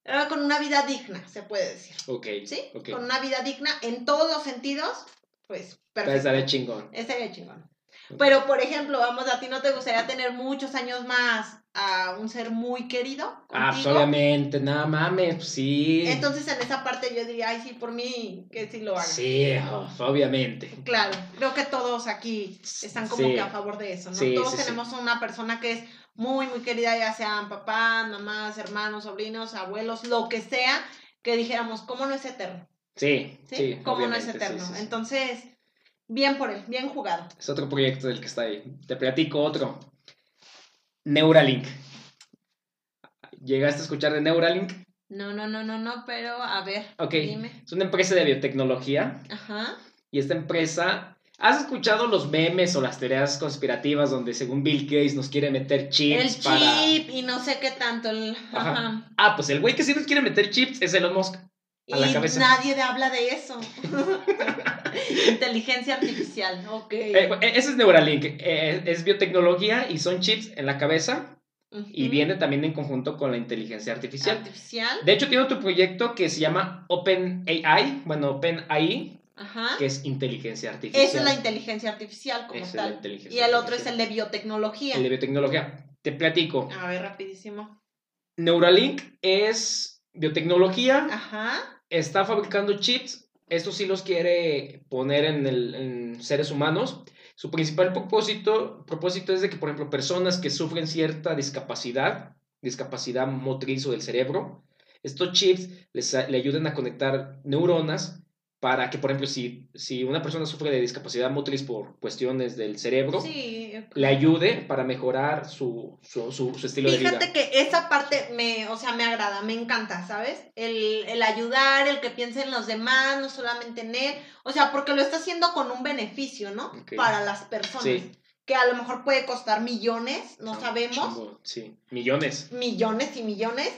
eh, con una vida digna, se puede decir. Ok. ¿Sí? Con una vida digna en todos los sentidos, pues perfecto. Estaría chingón. Estaría chingón. Pero, por ejemplo, vamos, a ti no te gustaría tener muchos años más a un ser muy querido. Ah, pues, obviamente, nada mames, pues, sí. Entonces, en esa parte yo diría, ay, sí, por mí, que sí lo haga. Sí, obviamente. Claro, creo que todos aquí están como que a favor de eso, ¿no? todos tenemos una persona que es muy, muy querida, ya sean papás, mamás, hermanos, sobrinos, abuelos, lo que sea, que dijéramos, ¿cómo no es eterno? Sí, sí. ¿Cómo no es eterno? Entonces, bien por él, bien jugado. Es otro proyecto del que está ahí. Te platico otro. Neuralink. ¿Llegaste a escuchar de Neuralink? No, no, no, no, no, pero a ver, Ok, es una empresa de biotecnología. Ajá. Y esta empresa ¿Has escuchado los memes o las teorías conspirativas donde según Bill Gates nos quiere meter chips el chip y no sé qué tanto. Ajá. Ah, pues el güey que sí nos quiere meter chips es Elon Musk. A la cabeza. nadie habla de eso. <laughs> Inteligencia artificial, ok. Eh, ese es Neuralink. Eh, es biotecnología y son chips en la cabeza. Y viene también en conjunto con la inteligencia artificial. Artificial. De hecho, tiene otro proyecto que se llama OpenAI. Bueno, OpenAI que es inteligencia artificial. Esa es la inteligencia artificial como tal. y el otro es el de biotecnología. El de biotecnología. Te platico. A ver, rapidísimo. Neuralink es biotecnología. Ajá. Está fabricando chips. Estos sí los quiere poner en, el, seres humanos. Su principal propósito, propósito es de que, por ejemplo, personas que sufren cierta discapacidad, discapacidad motriz o del cerebro, estos chips les, le ayuden a conectar neuronas para que, por ejemplo, si, si una persona sufre de discapacidad motriz por cuestiones del cerebro, le ayude para mejorar su, su, su, estilo de vida. Fíjate que esa parte me, o sea, me agrada, me encanta, ¿sabes? El, el, ayudar, el que piense en los demás, no solamente en él, o sea, porque lo está haciendo con un beneficio, ¿no? Para las personas. Que a lo mejor puede costar millones, no sabemos. sí, millones. Millones y millones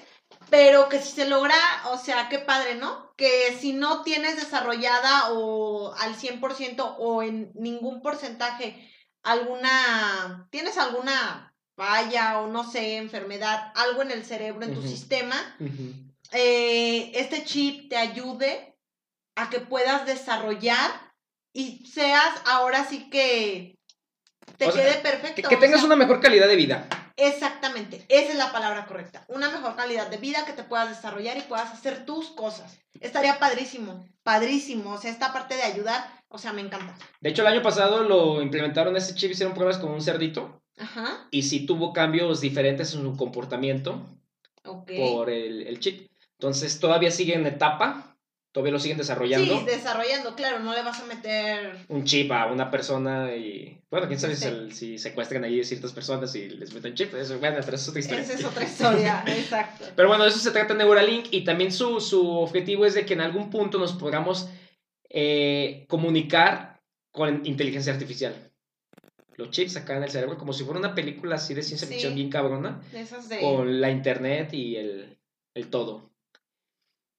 pero que si se logra, o sea, qué padre, ¿no? Que si no tienes desarrollada o al 100% o en ningún porcentaje alguna, tienes alguna falla o no sé, enfermedad, algo en el cerebro, en tu sistema, eh, este chip te ayude a que puedas desarrollar y seas ahora sí que te quede perfecto. Que, tengas una mejor calidad de vida. Exactamente, esa es la palabra correcta. Una mejor calidad de vida que te puedas desarrollar y puedas hacer tus cosas. Estaría padrísimo, padrísimo. O sea, esta parte de ayudar, o sea, me encanta. De hecho, el año pasado lo implementaron ese chip, hicieron pruebas con un cerdito. Ajá. Y sí tuvo cambios diferentes en su comportamiento por el, el chip. Entonces, todavía sigue en etapa todavía lo siguen desarrollando. Sí, desarrollando, claro, no le vas a meter... Un chip a una persona y... Bueno, quién sabe si, secuestran ahí ciertas personas y les meten chip. Eso, bueno, pero eso es otra historia. Esa es otra historia, <laughs> exacto. Pero bueno, eso se trata de Neuralink y también su, su objetivo es de que en algún punto nos podamos eh, comunicar con inteligencia artificial. Los chips acá en el cerebro, como si fuera una película así de ciencia ficción bien cabrona. Esas de... Con la internet y el, el todo.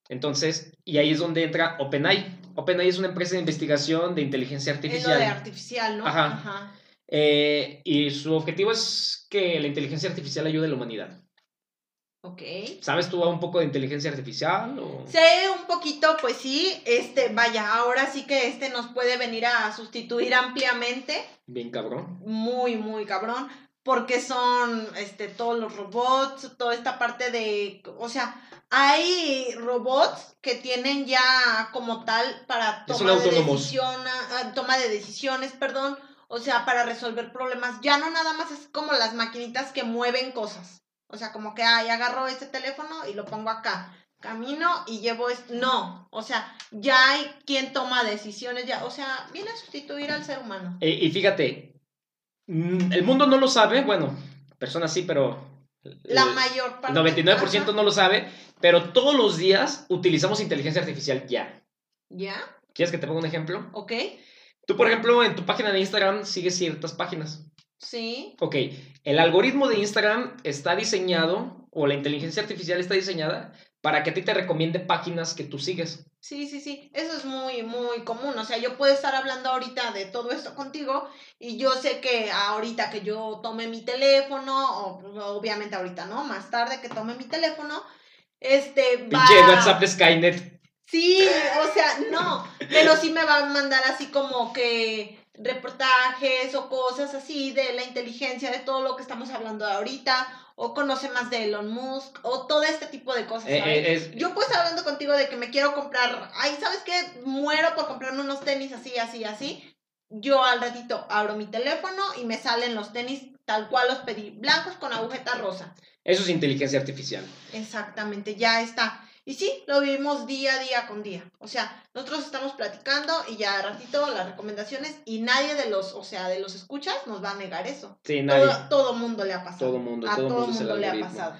Entonces, y ahí es donde entra OpenAI. OpenAI es una empresa de investigación de inteligencia artificial. Es lo de artificial, ¿no? Ajá. Eh, y su objetivo es que la inteligencia artificial ayude a la humanidad. Ok. ¿Sabes tú un poco de inteligencia artificial? O? Sé un poquito, pues sí. Este, vaya, ahora sí que este nos puede venir a sustituir ampliamente. Bien cabrón. Muy, muy cabrón. Porque son este, todos los robots, toda esta parte de, o sea, hay robots que tienen ya como tal para toma de, decisión, ah, toma de decisiones, perdón, o sea, para resolver problemas. Ya no nada más es como las maquinitas que mueven cosas. O sea, como que, ay, agarro este teléfono y lo pongo acá. Camino y llevo esto. No, o sea, ya hay quien toma decisiones, ya, o sea, viene a sustituir al ser humano. Eh, y fíjate, el mundo no lo sabe, bueno, personas sí, pero... La el mayor parte. 99% Ajá. no lo sabe, pero todos los días utilizamos inteligencia artificial ya. ¿Ya? ¿Quieres que te ponga un ejemplo? ¿Ok? Tú, por ejemplo, en tu página de Instagram sigues ciertas páginas. Sí. Ok, el algoritmo de Instagram está diseñado, o la inteligencia artificial está diseñada, para que a ti te recomiende páginas que tú sigues. Sí, sí, sí, eso es muy, muy común. O sea, yo puedo estar hablando ahorita de todo esto contigo y yo sé que ahorita que yo tome mi teléfono, o obviamente ahorita no, más tarde que tome mi teléfono, este va... Pinche WhatsApp de Skynet. Sí, o sea, no, pero sí me va a mandar así como que reportajes o cosas así de la inteligencia, de todo lo que estamos hablando ahorita, o conoce más de Elon Musk, o todo este tipo de cosas. Eh, eh, es- Yo puedo estar hablando contigo de que me quiero comprar, ay, ¿sabes qué? Muero por comprarme unos tenis así, así, así. Yo al ratito abro mi teléfono y me salen los tenis tal cual los pedí, blancos con agujeta rosa. eso es inteligencia artificial. Exactamente, ya está. Y sí, lo vivimos día a día con día. O sea, nosotros estamos platicando y ya ratito las recomendaciones y nadie de los, o sea, de los escuchas nos va a negar eso. Sí, nadie. Todo, todo mundo le ha pasado. Todo mundo, a todo todo, mundo le ha pasado.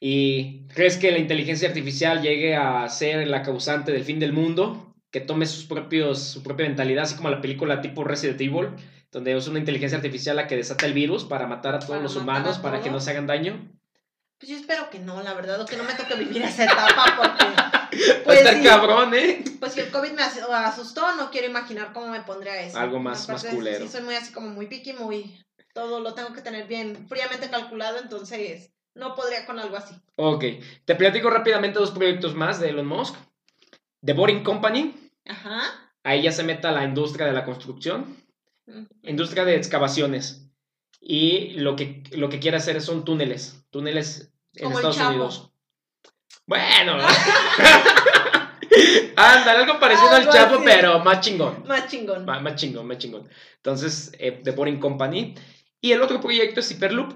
¿Y crees que la inteligencia artificial llegue a ser la causante del fin del mundo? Que tome sus propios, su propia mentalidad, así como la película tipo Resident Evil, donde es una inteligencia artificial la que desata el virus para matar a todos Para los humanos, a para que no se hagan daño. Pues yo espero que no, la verdad, o que no me toque vivir esa etapa porque, <laughs> pues, estar sí, cabrón, ¿eh? pues si el COVID me as- asustó, no quiero imaginar cómo me pondría eso. Algo más- más culero. Sí, soy muy así como muy picky, muy, todo lo tengo que tener bien fríamente calculado, entonces no podría con algo así. Ok, te platico rápidamente dos proyectos más de Elon Musk. The Boring Company, Ajá. ahí ya se meta la industria de la construcción, industria de excavaciones. Y lo que, lo que quiere hacer son túneles, túneles en Como el Estados Chapo. Unidos. Bueno, <laughs> ándale, algo parecido Algo al Chapo, así. pero más chingón. Más chingón. Más, más chingón, más chingón. Entonces, eh, The Boring Company. Y el otro proyecto es Hyperloop.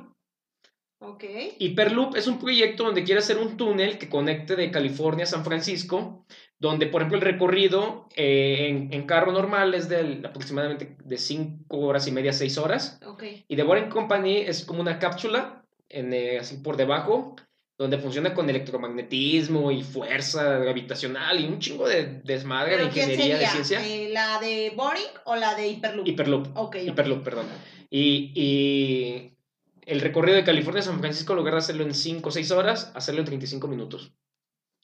Ok. Hyperloop es un proyecto donde quiere hacer un túnel que conecte de California a San Francisco, donde, por ejemplo, el recorrido eh, en, en carro normal es de aproximadamente de 5 horas y media, 6 horas. Y The Boring Company es como una cápsula, en, eh, así por debajo, donde funciona con electromagnetismo y fuerza gravitacional y un chingo de desmadre de ¿Pero quién ingeniería, de ciencia. Eh, ¿La de Boring o la de Hyperloop? Hyperloop. Ok. ok. Hyperloop, perdón. Y, y el recorrido de California a San Francisco, en lugar de hacerlo en 5 o 6 horas, hacerlo en 35 minutos.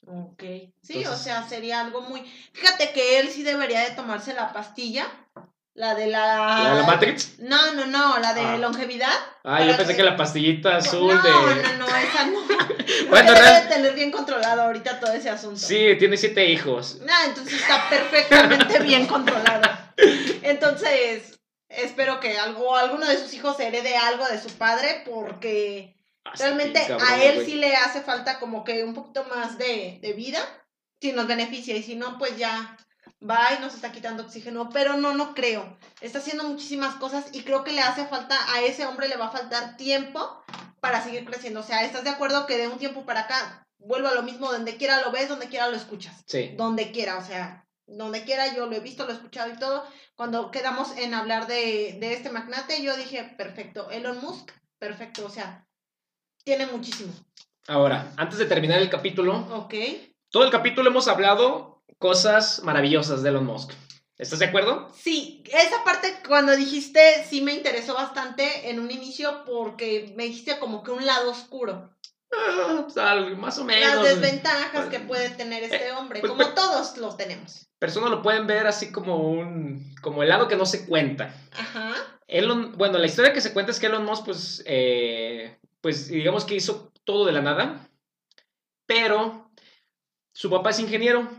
Ok. Sí, Entonces- o sea, sería algo muy... Fíjate que él sí debería de tomarse la pastilla, la de la... ¿La de la Matrix? No, no, no, la de Ah. longevidad. Ah, yo pensé que- que la pastillita azul no, de... no, <laughs> no, esa no. Bueno, Debe de tener bien controlado ahorita todo ese asunto. Sí, tiene siete hijos. Ah, entonces está perfectamente <laughs> bien controlado. Entonces, espero que algo, alguno de sus hijos herede algo de su padre porque realmente cabrón, a él güey. sí le hace falta como que un poquito más de, de vida, si nos beneficia y si no, pues ya va y nos está quitando oxígeno, pero no, no creo. Está haciendo muchísimas cosas y creo que le hace falta, a ese hombre le va a faltar tiempo para seguir creciendo. O sea, ¿estás de acuerdo que de un tiempo para acá vuelvo a lo mismo, donde quiera lo ves, donde quiera lo escuchas? Sí. donde quiera, o sea, donde quiera yo lo he visto, lo he escuchado y todo. Cuando quedamos en hablar de, de este magnate, yo dije, perfecto, Elon Musk, perfecto, o sea, tiene muchísimo. Ahora, antes de terminar el capítulo, Ok. todo el capítulo hemos hablado cosas maravillosas de Elon Musk. ¿Estás de acuerdo? Sí, esa parte cuando dijiste sí me interesó bastante en un inicio porque me dijiste como que un lado oscuro. Ah, pues, más o Las menos. desventajas que puede tener este Eh, hombre, pues, como pues- todos los tenemos. Personas lo pueden ver así como un... como el lado que no se cuenta. Ajá. Elon, bueno, la historia que se cuenta es que Elon Musk, pues, eh, pues digamos que hizo todo de la nada, pero su papá es ingeniero,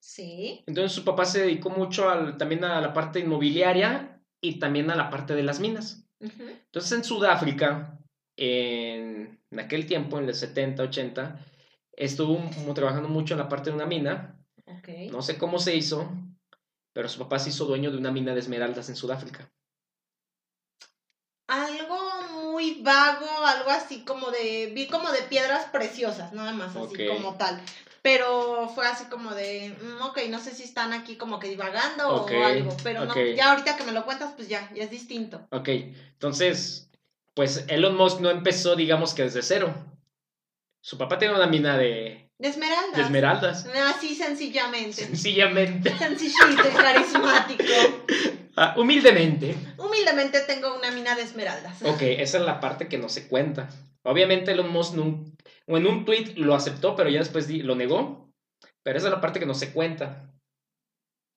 Sí. entonces su papá se dedicó mucho al- también a la parte inmobiliaria y también a la parte de las minas. Ujú. Entonces en Sudáfrica en, en aquel tiempo, en los 70, 80, estuvo mu- trabajando mucho en la parte de una mina. Ok. No sé cómo se hizo, pero su papá se hizo dueño de una mina de esmeraldas en Sudáfrica. Algo muy vago, algo así como de. Vi como de piedras preciosas, nada más, así como tal. Pero fue así como de. mm, ok, no sé si están aquí como que divagando o algo. Pero no, ya ahorita que me lo cuentas, pues ya, ya es distinto. Ok, entonces, pues Elon Musk no empezó, digamos que desde cero. Su papá tenía una mina de, De esmeraldas. de esmeraldas. Así sencillamente. Sencillamente, Sencillito carismático. <laughs> ah, humildemente. Humildemente tengo una mina de esmeraldas. Ok, esa es la parte que no se cuenta. Obviamente Elon Musk nun- o en un tweet lo aceptó, pero ya después lo negó. Pero esa es la parte que no se cuenta.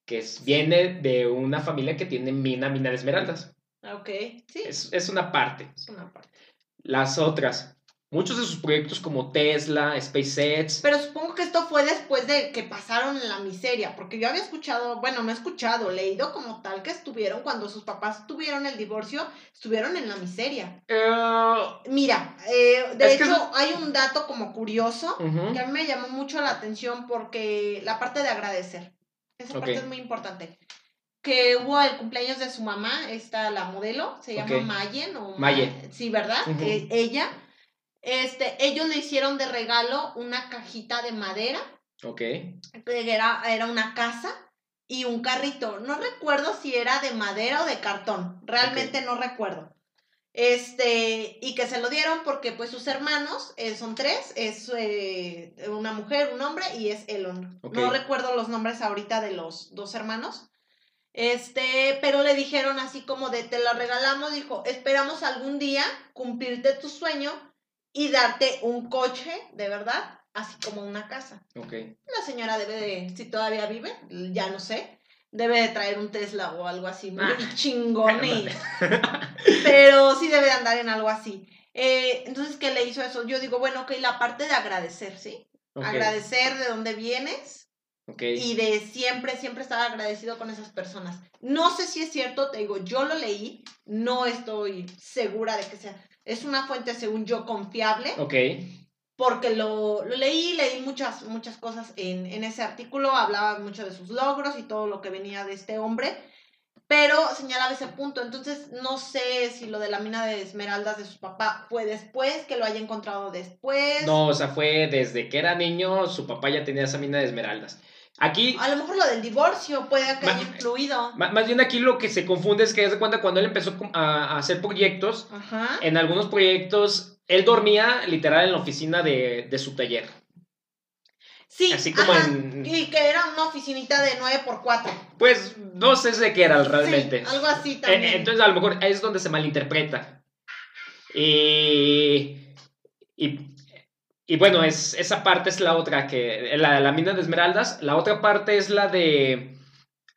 Que es- viene de una familia que tiene mina, mina de esmeraldas. Ok, sí. Es, es una parte. Es una parte. Las otras. Muchos de sus proyectos como Tesla, SpaceX. Pero supongo que esto fue después de que pasaron la miseria, porque yo había escuchado, bueno, no he escuchado, leído como tal que estuvieron cuando sus papás tuvieron el divorcio, estuvieron en la miseria. eh, Mira, eh, de que hecho hay un dato como curioso ujú, que a mí me llamó mucho la atención porque la parte de agradecer, esa parte es muy importante. Que hubo el cumpleaños de su mamá, esta la modelo, se llama Ok. Mayen o Maye. Ma- sí, ¿verdad? Eh, ella, este, ellos le hicieron de regalo una cajita de madera, Ok. que era, era una casa y un carrito. No recuerdo si era de madera o de cartón, realmente no recuerdo. Este, y que se lo dieron porque pues sus hermanos eh, son tres, es eh, una mujer, un hombre y es Elon. No recuerdo los nombres ahorita de los dos hermanos. Este, pero le dijeron así como de te la regalamos, dijo, esperamos algún día cumplirte tu sueño y darte un coche, de verdad, así como una casa. Ok. La señora debe de, si todavía vive, ya no sé, debe de traer un Tesla o algo así, muy Ah. chingón. <laughs> pero sí debe de andar en algo así. Eh, entonces, ¿qué le hizo eso? Yo digo, bueno, ok, la parte de agradecer, ¿sí? Agradecer de dónde vienes y de siempre, siempre estar agradecido con esas personas. No sé si es cierto, te digo, yo lo leí, no estoy segura de que sea. Es una fuente, según yo, confiable Ok. porque lo, lo leí, leí muchas, muchas cosas en, en ese artículo, hablaba mucho de sus logros y todo lo que venía de este hombre, pero señalaba ese punto, entonces no sé si lo de la mina de esmeraldas de su papá fue después, que lo haya encontrado después. No, o sea, fue desde que era niño, su papá ya tenía esa mina de esmeraldas. Aquí, A lo mejor lo del divorcio puede influido. ma- más bien aquí lo que se confunde es que, haz de cuenta, cuando él empezó a, a hacer proyectos, Ajá. en algunos proyectos, él dormía literal en la oficina de, de su taller. Sí, Así como ajá, en... Y que era una oficinita de 9x4. Pues no sé de qué era realmente. Sí, algo así Eh, también. eh, Entonces a lo mejor es donde se malinterpreta. Y, y, y bueno, es, esa parte es la otra, que la, la mina de esmeraldas. La otra parte es la de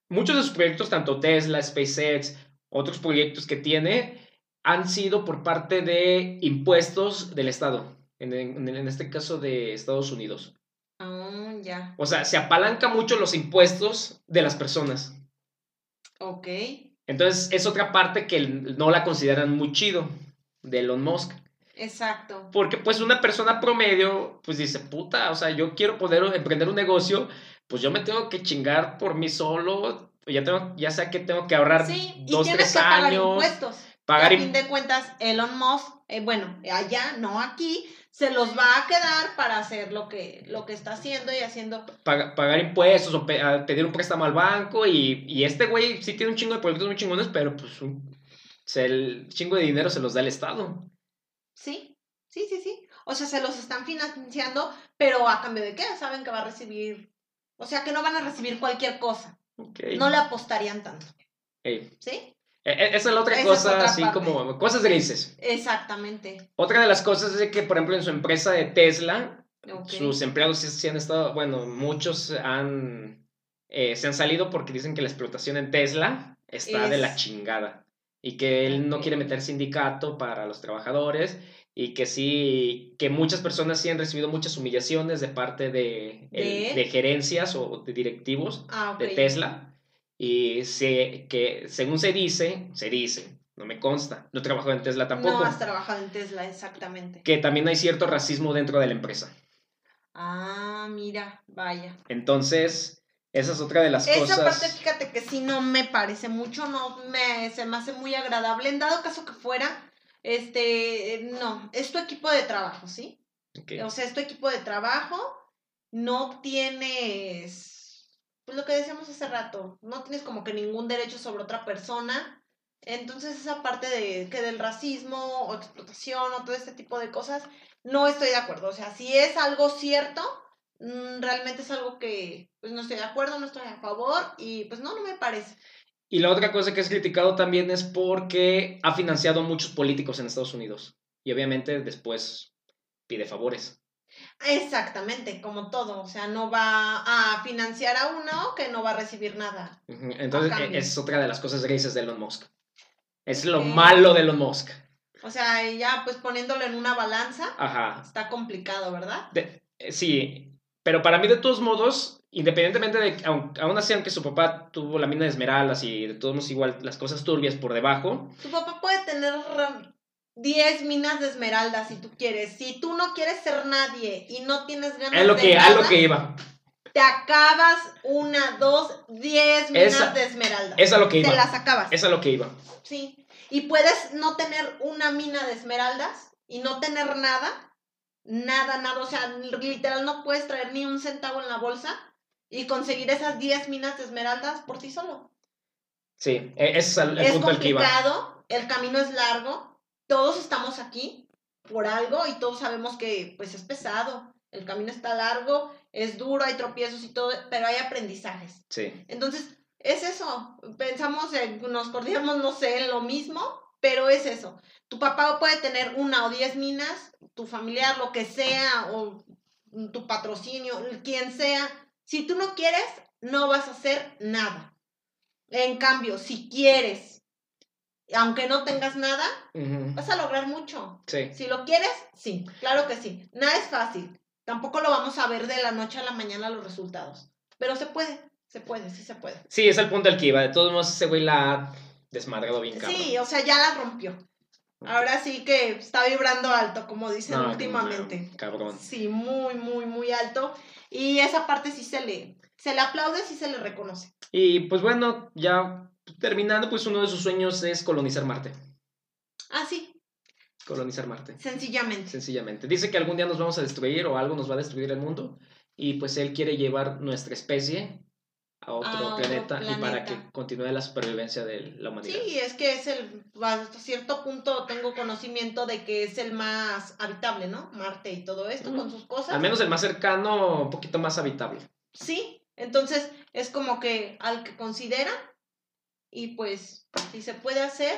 muchos de sus proyectos, tanto Tesla, SpaceX, otros proyectos que tiene, han sido por parte de impuestos del Estado, en, en- en este caso de Estados Unidos. Ah, ya, O sea, se apalanca mucho los impuestos de las personas. ok. Entonces es otra parte que no la consideran muy chido de Elon Musk. Exacto. Porque pues una persona promedio pues dice, puta, o sea, yo quiero poder emprender un negocio, pues yo me tengo que chingar por mí solo, ya, tengo, ya sea que tengo que ahorrar Sí, y dos, tienes tres que pagar años, impuestos. pagar a im- fin de cuentas, Elon Musk, eh, bueno, allá, no aquí, se los va a quedar para hacer lo que, lo que está haciendo y haciendo. paga- pagar impuestos o pe- a pedir un préstamo al banco y, y este güey sí tiene un chingo de proyectos muy chingones, pero pues un- se- el chingo de dinero se los da el Estado. Sí, sí, sí, sí. O sea, se los están financiando, pero a cambio de qué? Saben que va a recibir. O sea, que no van a recibir cualquier cosa. Ok. No le apostarían tanto. ¿Sí? E- e- Esa es la otra Esa cosa, otra así parte. como cosas grises. Exactamente. Otra de las cosas es que, por ejemplo, en su empresa de Tesla, sus empleados sí, han estado, bueno, muchos han, eh, se han salido porque dicen que la explotación en Tesla está de la chingada y que él no quiere meter sindicato para los trabajadores y que sí, que muchas personas sí han recibido muchas humillaciones de parte de, el- ¿De él? de gerencias o de directivos Ah, ok. de Tesla y se, que según se dice, se dice, No me consta. No he trabajado en Tesla tampoco. No has trabajado en Tesla, exactamente. Que también hay cierto racismo dentro de la empresa. Ah, mira, vaya. Entonces, esa es otra de las Esa cosas. parte, fíjate que sí no me parece mucho, no me, se me hace muy agradable. En dado caso que fuera, este, no, es tu equipo de trabajo, ¿sí? O sea, es tu equipo de trabajo, no tienes, pues lo que decíamos hace rato, no tienes como que ningún derecho sobre otra persona. Entonces esa parte de que del racismo o explotación o todo este tipo de cosas, no estoy de acuerdo. O sea, si es algo cierto, realmente es algo que pues no estoy de acuerdo, no estoy a favor y pues no, no me parece. Y la otra cosa que es criticado también es porque ha financiado muchos políticos en Estados Unidos. Y obviamente después pide favores. Exactamente, como todo, o sea, no va a financiar a uno que no va a recibir nada. Entonces, e- es otra de las cosas grises de Elon Musk. Es lo malo de Elon Musk. O sea, ya pues poniéndolo en una balanza, Ajá. está complicado, ¿verdad? De- eh, sí, pero para mí de todos modos, independientemente de que aun, aún así, aunque su papá tuvo la mina de esmeraldas y de todos modos igual las cosas turbias por debajo, Tu papá puede tener um, 10 minas de esmeraldas si tú quieres. Si tú no quieres ser nadie y no tienes ganas es lo de que, nada, es lo que iba. te acabas una, dos, 10 minas Esa- de esmeraldas. Es a lo que te iba. las acabas. Es a lo que iba. Sí. Y puedes no tener una mina de esmeraldas y no tener nada. Nada, nada. O sea, literal no puedes traer ni un centavo en la bolsa y conseguir esas 10 minas de esmeraldas por ti solo. Sí, e- ese es el, el es punto al que iba. complicado, el camino es largo, todos estamos aquí por algo y todos sabemos que pues es pesado, el camino está largo, es duro, hay tropiezos y todo, pero hay aprendizajes. Sí. Entonces, es eso, pensamos, en, nos coordinamos, no sé, en lo mismo, pero es eso. Tu papá puede tener una o diez minas, tu familiar, lo que sea, o tu patrocinio, quien sea. Si tú no quieres, no vas a hacer nada. En cambio, si quieres, aunque no tengas nada, vas a lograr mucho. Sí. Si lo quieres, sí, claro que sí. Nada es fácil. Tampoco lo vamos a ver de la noche a la mañana los resultados. Pero se puede, se puede, sí se puede. Sí, es el punto al que iba. De todos modos, ese güey la desmadrado bien cabrón. Sí, o sea, ya la rompió. Ahora sí que está vibrando alto, como dicen No, últimamente. no, cabrón. Sí, muy, muy, muy alto. Y esa parte sí se le, se le aplaude, sí se le reconoce. Y pues bueno, ya terminando, pues uno de sus sueños es colonizar Marte. Ah, sí, Colonizar Marte. sencillamente. Sencillamente. Dice que algún día nos vamos a destruir o algo nos va a destruir el mundo. Y pues él quiere llevar nuestra especie a otro, A otro planeta, y para planeta. que continúe la supervivencia de la humanidad. Sí, es que es el, hasta cierto punto tengo conocimiento de que es el más habitable, ¿no? Marte y todo esto Ujú. con sus cosas. Al menos el más cercano, un poquito más habitable. Sí, entonces es como que al que considera y pues si se puede hacer,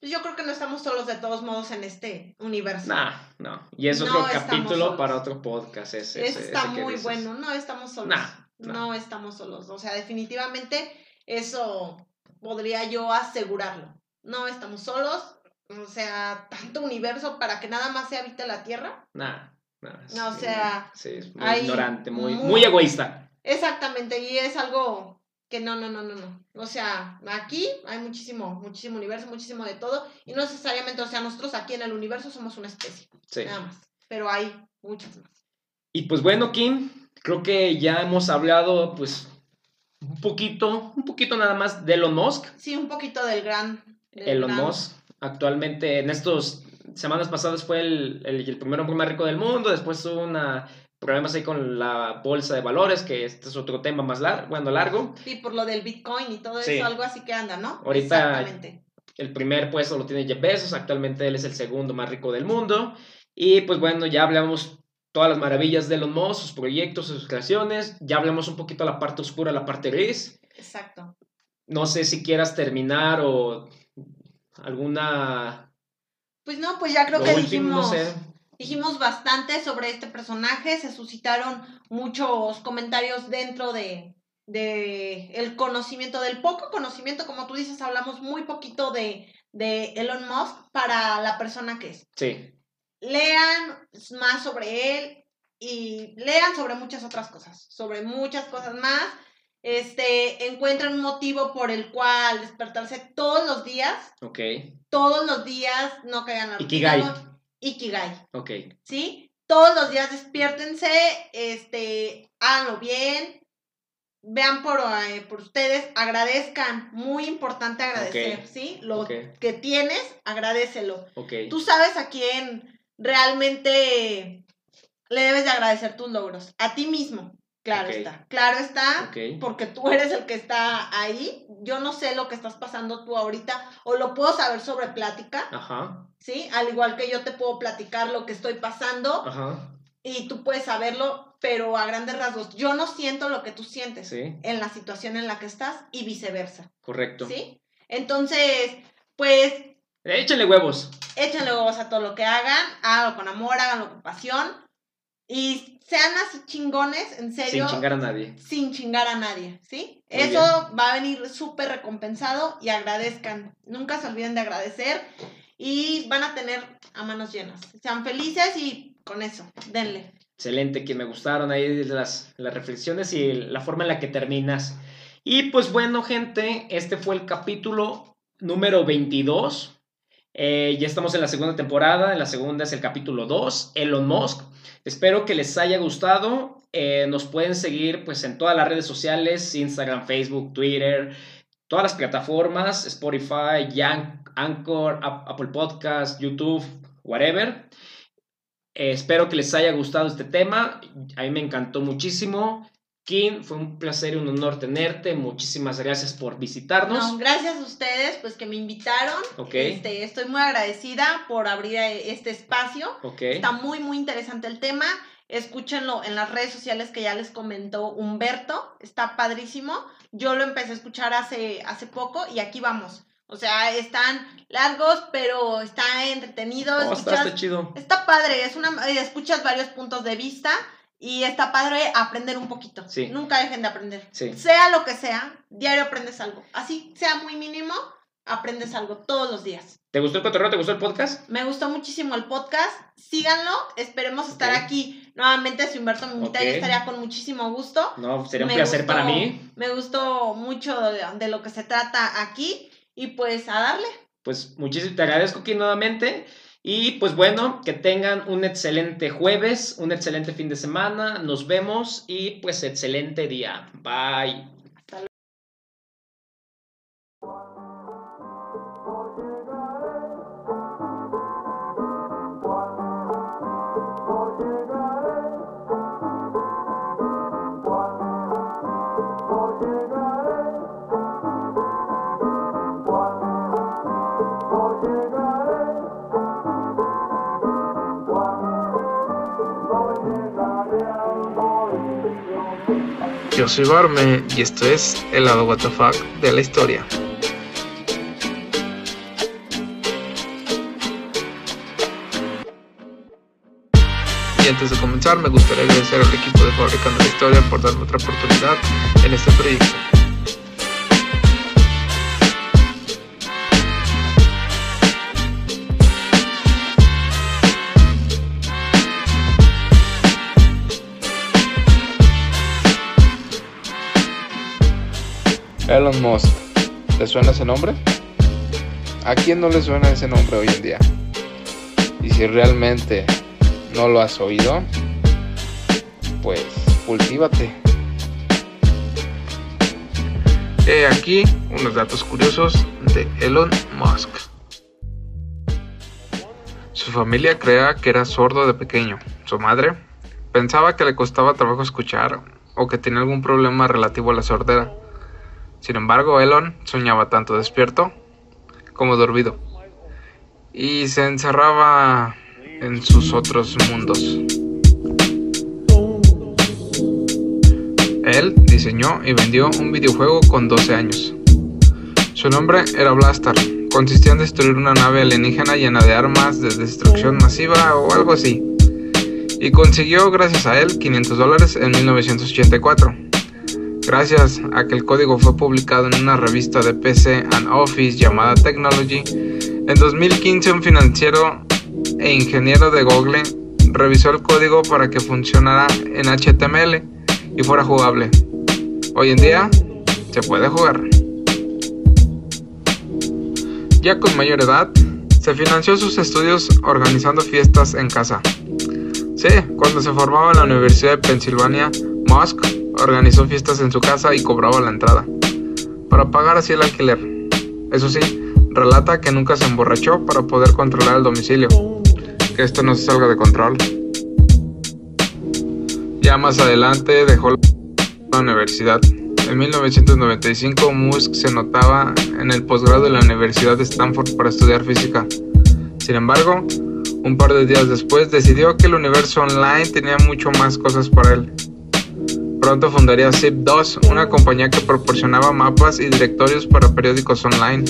pues yo creo que no estamos solos de todos modos en este universo. Nah, no. Y es No otro capítulo solos. para otro podcast. Ese, ese- está ese muy dices. bueno, no estamos solos. Nah, No estamos solos, o sea, definitivamente eso podría yo asegurarlo. No estamos solos, o sea, tanto universo para que nada más se habite la Tierra. Nah, nah, No, o sea, sí, es muy hay ignorante, muy, muy- muy egoísta. Exactamente, y es algo que no, no, no, no, no. O sea, aquí hay muchísimo, muchísimo universo, muchísimo de todo, y no necesariamente, o sea, nosotros aquí en el universo somos una especie, Sí. nada más, pero hay muchas más. Y pues bueno, Kim, creo que ya hemos hablado, pues, un poquito, un poquito nada más de Elon Musk. Sí, un poquito del gran... del Elon gran- Musk, actualmente, en estos semanas pasadas fue el, el, el primer hombre más rico del mundo, después hubo una problemas ahí con la bolsa de valores, que este es otro tema más largo, bueno, largo. Sí, por lo del Bitcoin y todo Sí. eso, algo así que anda, ¿no? Ahorita- Exactamente. El primer puesto lo tiene Jeff Bezos, actualmente él es el segundo más rico del mundo. Y pues bueno, ya hablamos todas las maravillas de Elon Musk, sus proyectos, sus creaciones. Ya hablamos un poquito de la parte oscura, la parte gris. Exacto. No sé si quieras terminar o alguna... Pues no, pues ya creo lo que último, no dijimos, sé. dijimos bastante sobre este personaje, se suscitaron muchos comentarios dentro de, de el conocimiento, del poco conocimiento, como tú dices, hablamos muy poquito de, de Elon Musk para la persona que es. Sí, Lean más sobre él y lean sobre muchas otras cosas, sobre muchas cosas más. este, encuentren un motivo por el cual despertarse todos los días, Ok. todos los días, no caigan a Ikigai. Ikigai, Ok. ¿sí? Todos los días despiértense, este, háganlo bien, vean por, eh, por ustedes, agradezcan, muy importante agradecer. ¿sí? Lo que tienes, agradecelo. Ok. Tú sabes a quién realmente le debes de agradecer tus logros, a ti mismo, claro está, claro está, porque tú eres el que está ahí, yo no sé lo que estás pasando tú ahorita, o lo puedo saber sobre plática, Ajá. ¿sí? Al igual que yo te puedo platicar lo que estoy pasando Ajá. y tú puedes saberlo, pero a grandes rasgos, yo no siento lo que tú sientes Sí. en la situación en la que estás y viceversa, Correcto. ¿sí? Entonces, pues Échale huevos. échenle huevos a todo lo que hagan, háganlo con amor, háganlo con pasión y sean así chingones, en serio, Sin chingar a nadie. sin chingar a nadie, ¿sí? Muy Eso va a venir súper recompensado y agradezcan. Nunca se olviden de agradecer y van a tener a manos llenas. Sean felices y con eso, denle. Excelente, que me gustaron ahí las, las reflexiones y la forma en la que terminas. Y pues bueno, gente, este fue el capítulo número 22. Eh, ya estamos en la segunda temporada, en la segunda es el capítulo 2, Elon Musk. Espero que les haya gustado. Eh, nos pueden seguir pues en todas las redes sociales, Instagram, Facebook, Twitter, todas las plataformas, Spotify, Yan- Anchor, Ap- Apple Podcast, YouTube, whatever. Eh, espero que les haya gustado este tema. A mí me encantó muchísimo. Kim, fue un placer y un honor tenerte. Muchísimas gracias por visitarnos. No, gracias a ustedes, pues que me invitaron. Ok. Este, estoy muy agradecida por abrir eh, este espacio. Ok. Está muy, muy interesante el tema. Escúchenlo en las redes sociales que ya les comentó Humberto. Está padrísimo. Yo lo empecé a escuchar hace, hace poco y aquí vamos. O sea, están largos, pero está entretenido. Oh, escuchas- está chido. está padre. Es una, eh, escuchas varios puntos de vista y está padre aprender un poquito. Sí. Nunca dejen de aprender. Sí. Sea lo que sea, diario aprendes algo. Así sea muy mínimo, aprendes algo todos los días. ¿Te gustó el cotorreo? ¿Te gustó el podcast? Me gustó muchísimo el podcast. Síganlo. Esperemos estar aquí nuevamente. Si Humberto me invita, yo Ok. estaría con muchísimo gusto. No, sería un Me placer gustó- para mí. Me gustó mucho de, de lo que se trata aquí. Y pues a darle. Pues muchísimo, te agradezco aquí nuevamente. Y pues bueno, que tengan un excelente jueves, un excelente fin de semana. Nos vemos y pues excelente día. Bye. Yo soy Barme y esto es el lado WTF de la historia. Y antes de comenzar me gustaría agradecer al equipo de Fabricando la Historia por darme otra oportunidad en este proyecto. Elon Musk, ¿te suena ese nombre? ¿A quién no le suena ese nombre hoy en día? Y si realmente no lo has oído, pues cultívate. He aquí unos datos curiosos de Elon Musk. Su familia creía que era sordo de pequeño. Su madre pensaba que le costaba trabajo escuchar o que tenía algún problema relativo a la sordera. Sin embargo, Elon soñaba tanto despierto como dormido y se encerraba en sus otros mundos. Él diseñó y vendió un videojuego con 12 años. Su nombre era Blaster. Consistía en destruir una nave alienígena llena de armas de destrucción masiva o algo así. Y consiguió, gracias a él, 500 dólares en 1984. Gracias a que el código fue publicado en una revista de PC and Office llamada Technology, en 2015 un financiero e ingeniero de Google revisó el código para que funcionara en HTML y fuera jugable. Hoy en día se puede jugar. Ya con mayor edad, se financió sus estudios organizando fiestas en casa. Sí, cuando se formaba en la Universidad de Pensilvania, Musk organizó fiestas en su casa y cobraba la entrada, para pagar así el alquiler. Eso sí, relata que nunca se emborrachó para poder controlar el domicilio, que esto no se salga de control. Ya más adelante dejó la universidad. En 1995 Musk se notaba en el posgrado de la Universidad de Stanford para estudiar física. Sin embargo, un par de días después decidió que el universo online tenía mucho más cosas para él. Pronto fundaría Zip2, una compañía que proporcionaba mapas y directorios para periódicos online.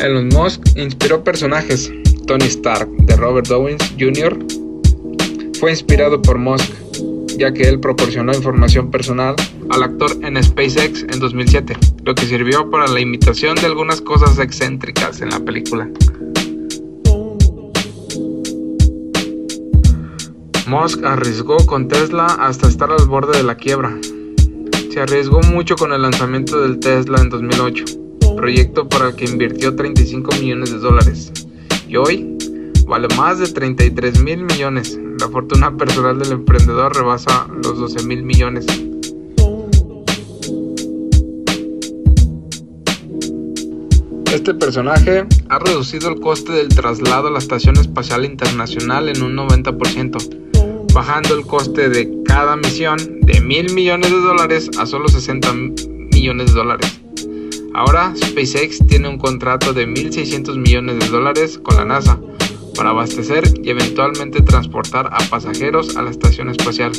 Elon Musk inspiró personajes. Tony Stark, de Robert Downey Jr., fue inspirado por Musk ya que él proporcionó información personal al actor en SpaceX en 2007, lo que sirvió para la imitación de algunas cosas excéntricas en la película. Musk arriesgó con Tesla hasta estar al borde de la quiebra. Se arriesgó mucho con el lanzamiento del Tesla en 2008, proyecto para el que invirtió 35 millones de dólares. Y hoy vale más de 33 mil millones, la fortuna personal del emprendedor rebasa los 12 mil millones. Este personaje ha reducido el coste del traslado a la Estación Espacial Internacional en un 90%, bajando el coste de cada misión de mil millones de dólares a solo 60 millones de dólares. Ahora SpaceX tiene un contrato de 1.600 millones de dólares con la NASA para abastecer y eventualmente transportar a pasajeros a la Estación Espacial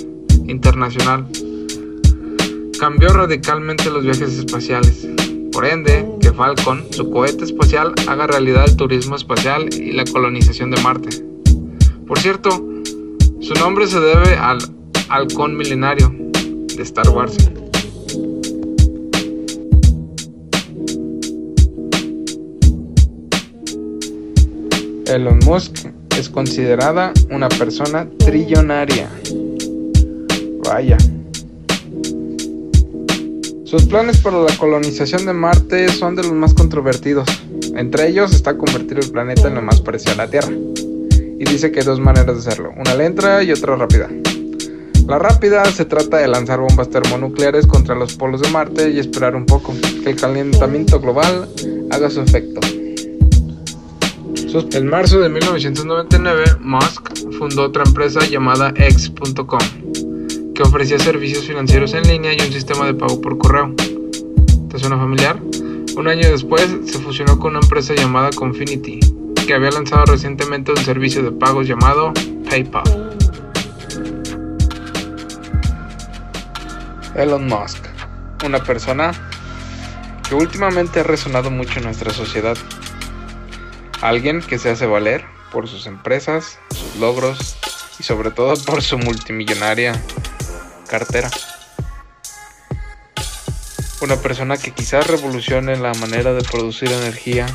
Internacional. Cambió radicalmente los viajes espaciales. Por ende, que Falcon, su cohete espacial, haga realidad el turismo espacial y la colonización de Marte. Por cierto, su nombre se debe al halcón milenario de Star Wars. Elon Musk es considerada una persona trillonaria. Vaya. Sus planes para la colonización de Marte son de los más controvertidos. Entre ellos está convertir el planeta en lo más parecido a la Tierra. Y dice que hay dos maneras de hacerlo, una lenta y otra rápida. La rápida se trata de lanzar bombas termonucleares contra los polos de Marte y esperar un poco, que el calentamiento global haga su efecto. En marzo de 1999, Musk fundó otra empresa llamada X.com, que ofrecía servicios financieros en línea y un sistema de pago por correo. ¿Te suena familiar? Un año después se fusionó con una empresa llamada Confinity, que había lanzado recientemente un servicio de pagos llamado PayPal. Elon Musk, una persona que últimamente ha resonado mucho en nuestra sociedad Alguien que se hace valer por sus empresas, sus logros y sobre todo por su multimillonaria cartera. Una persona que quizás revolucione la manera de producir energía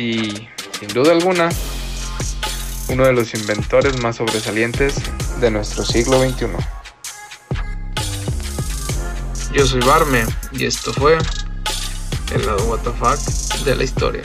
y, sin duda alguna, uno de los inventores más sobresalientes de nuestro siglo XXI. Yo soy Barme y esto fue el lado WTF de la historia.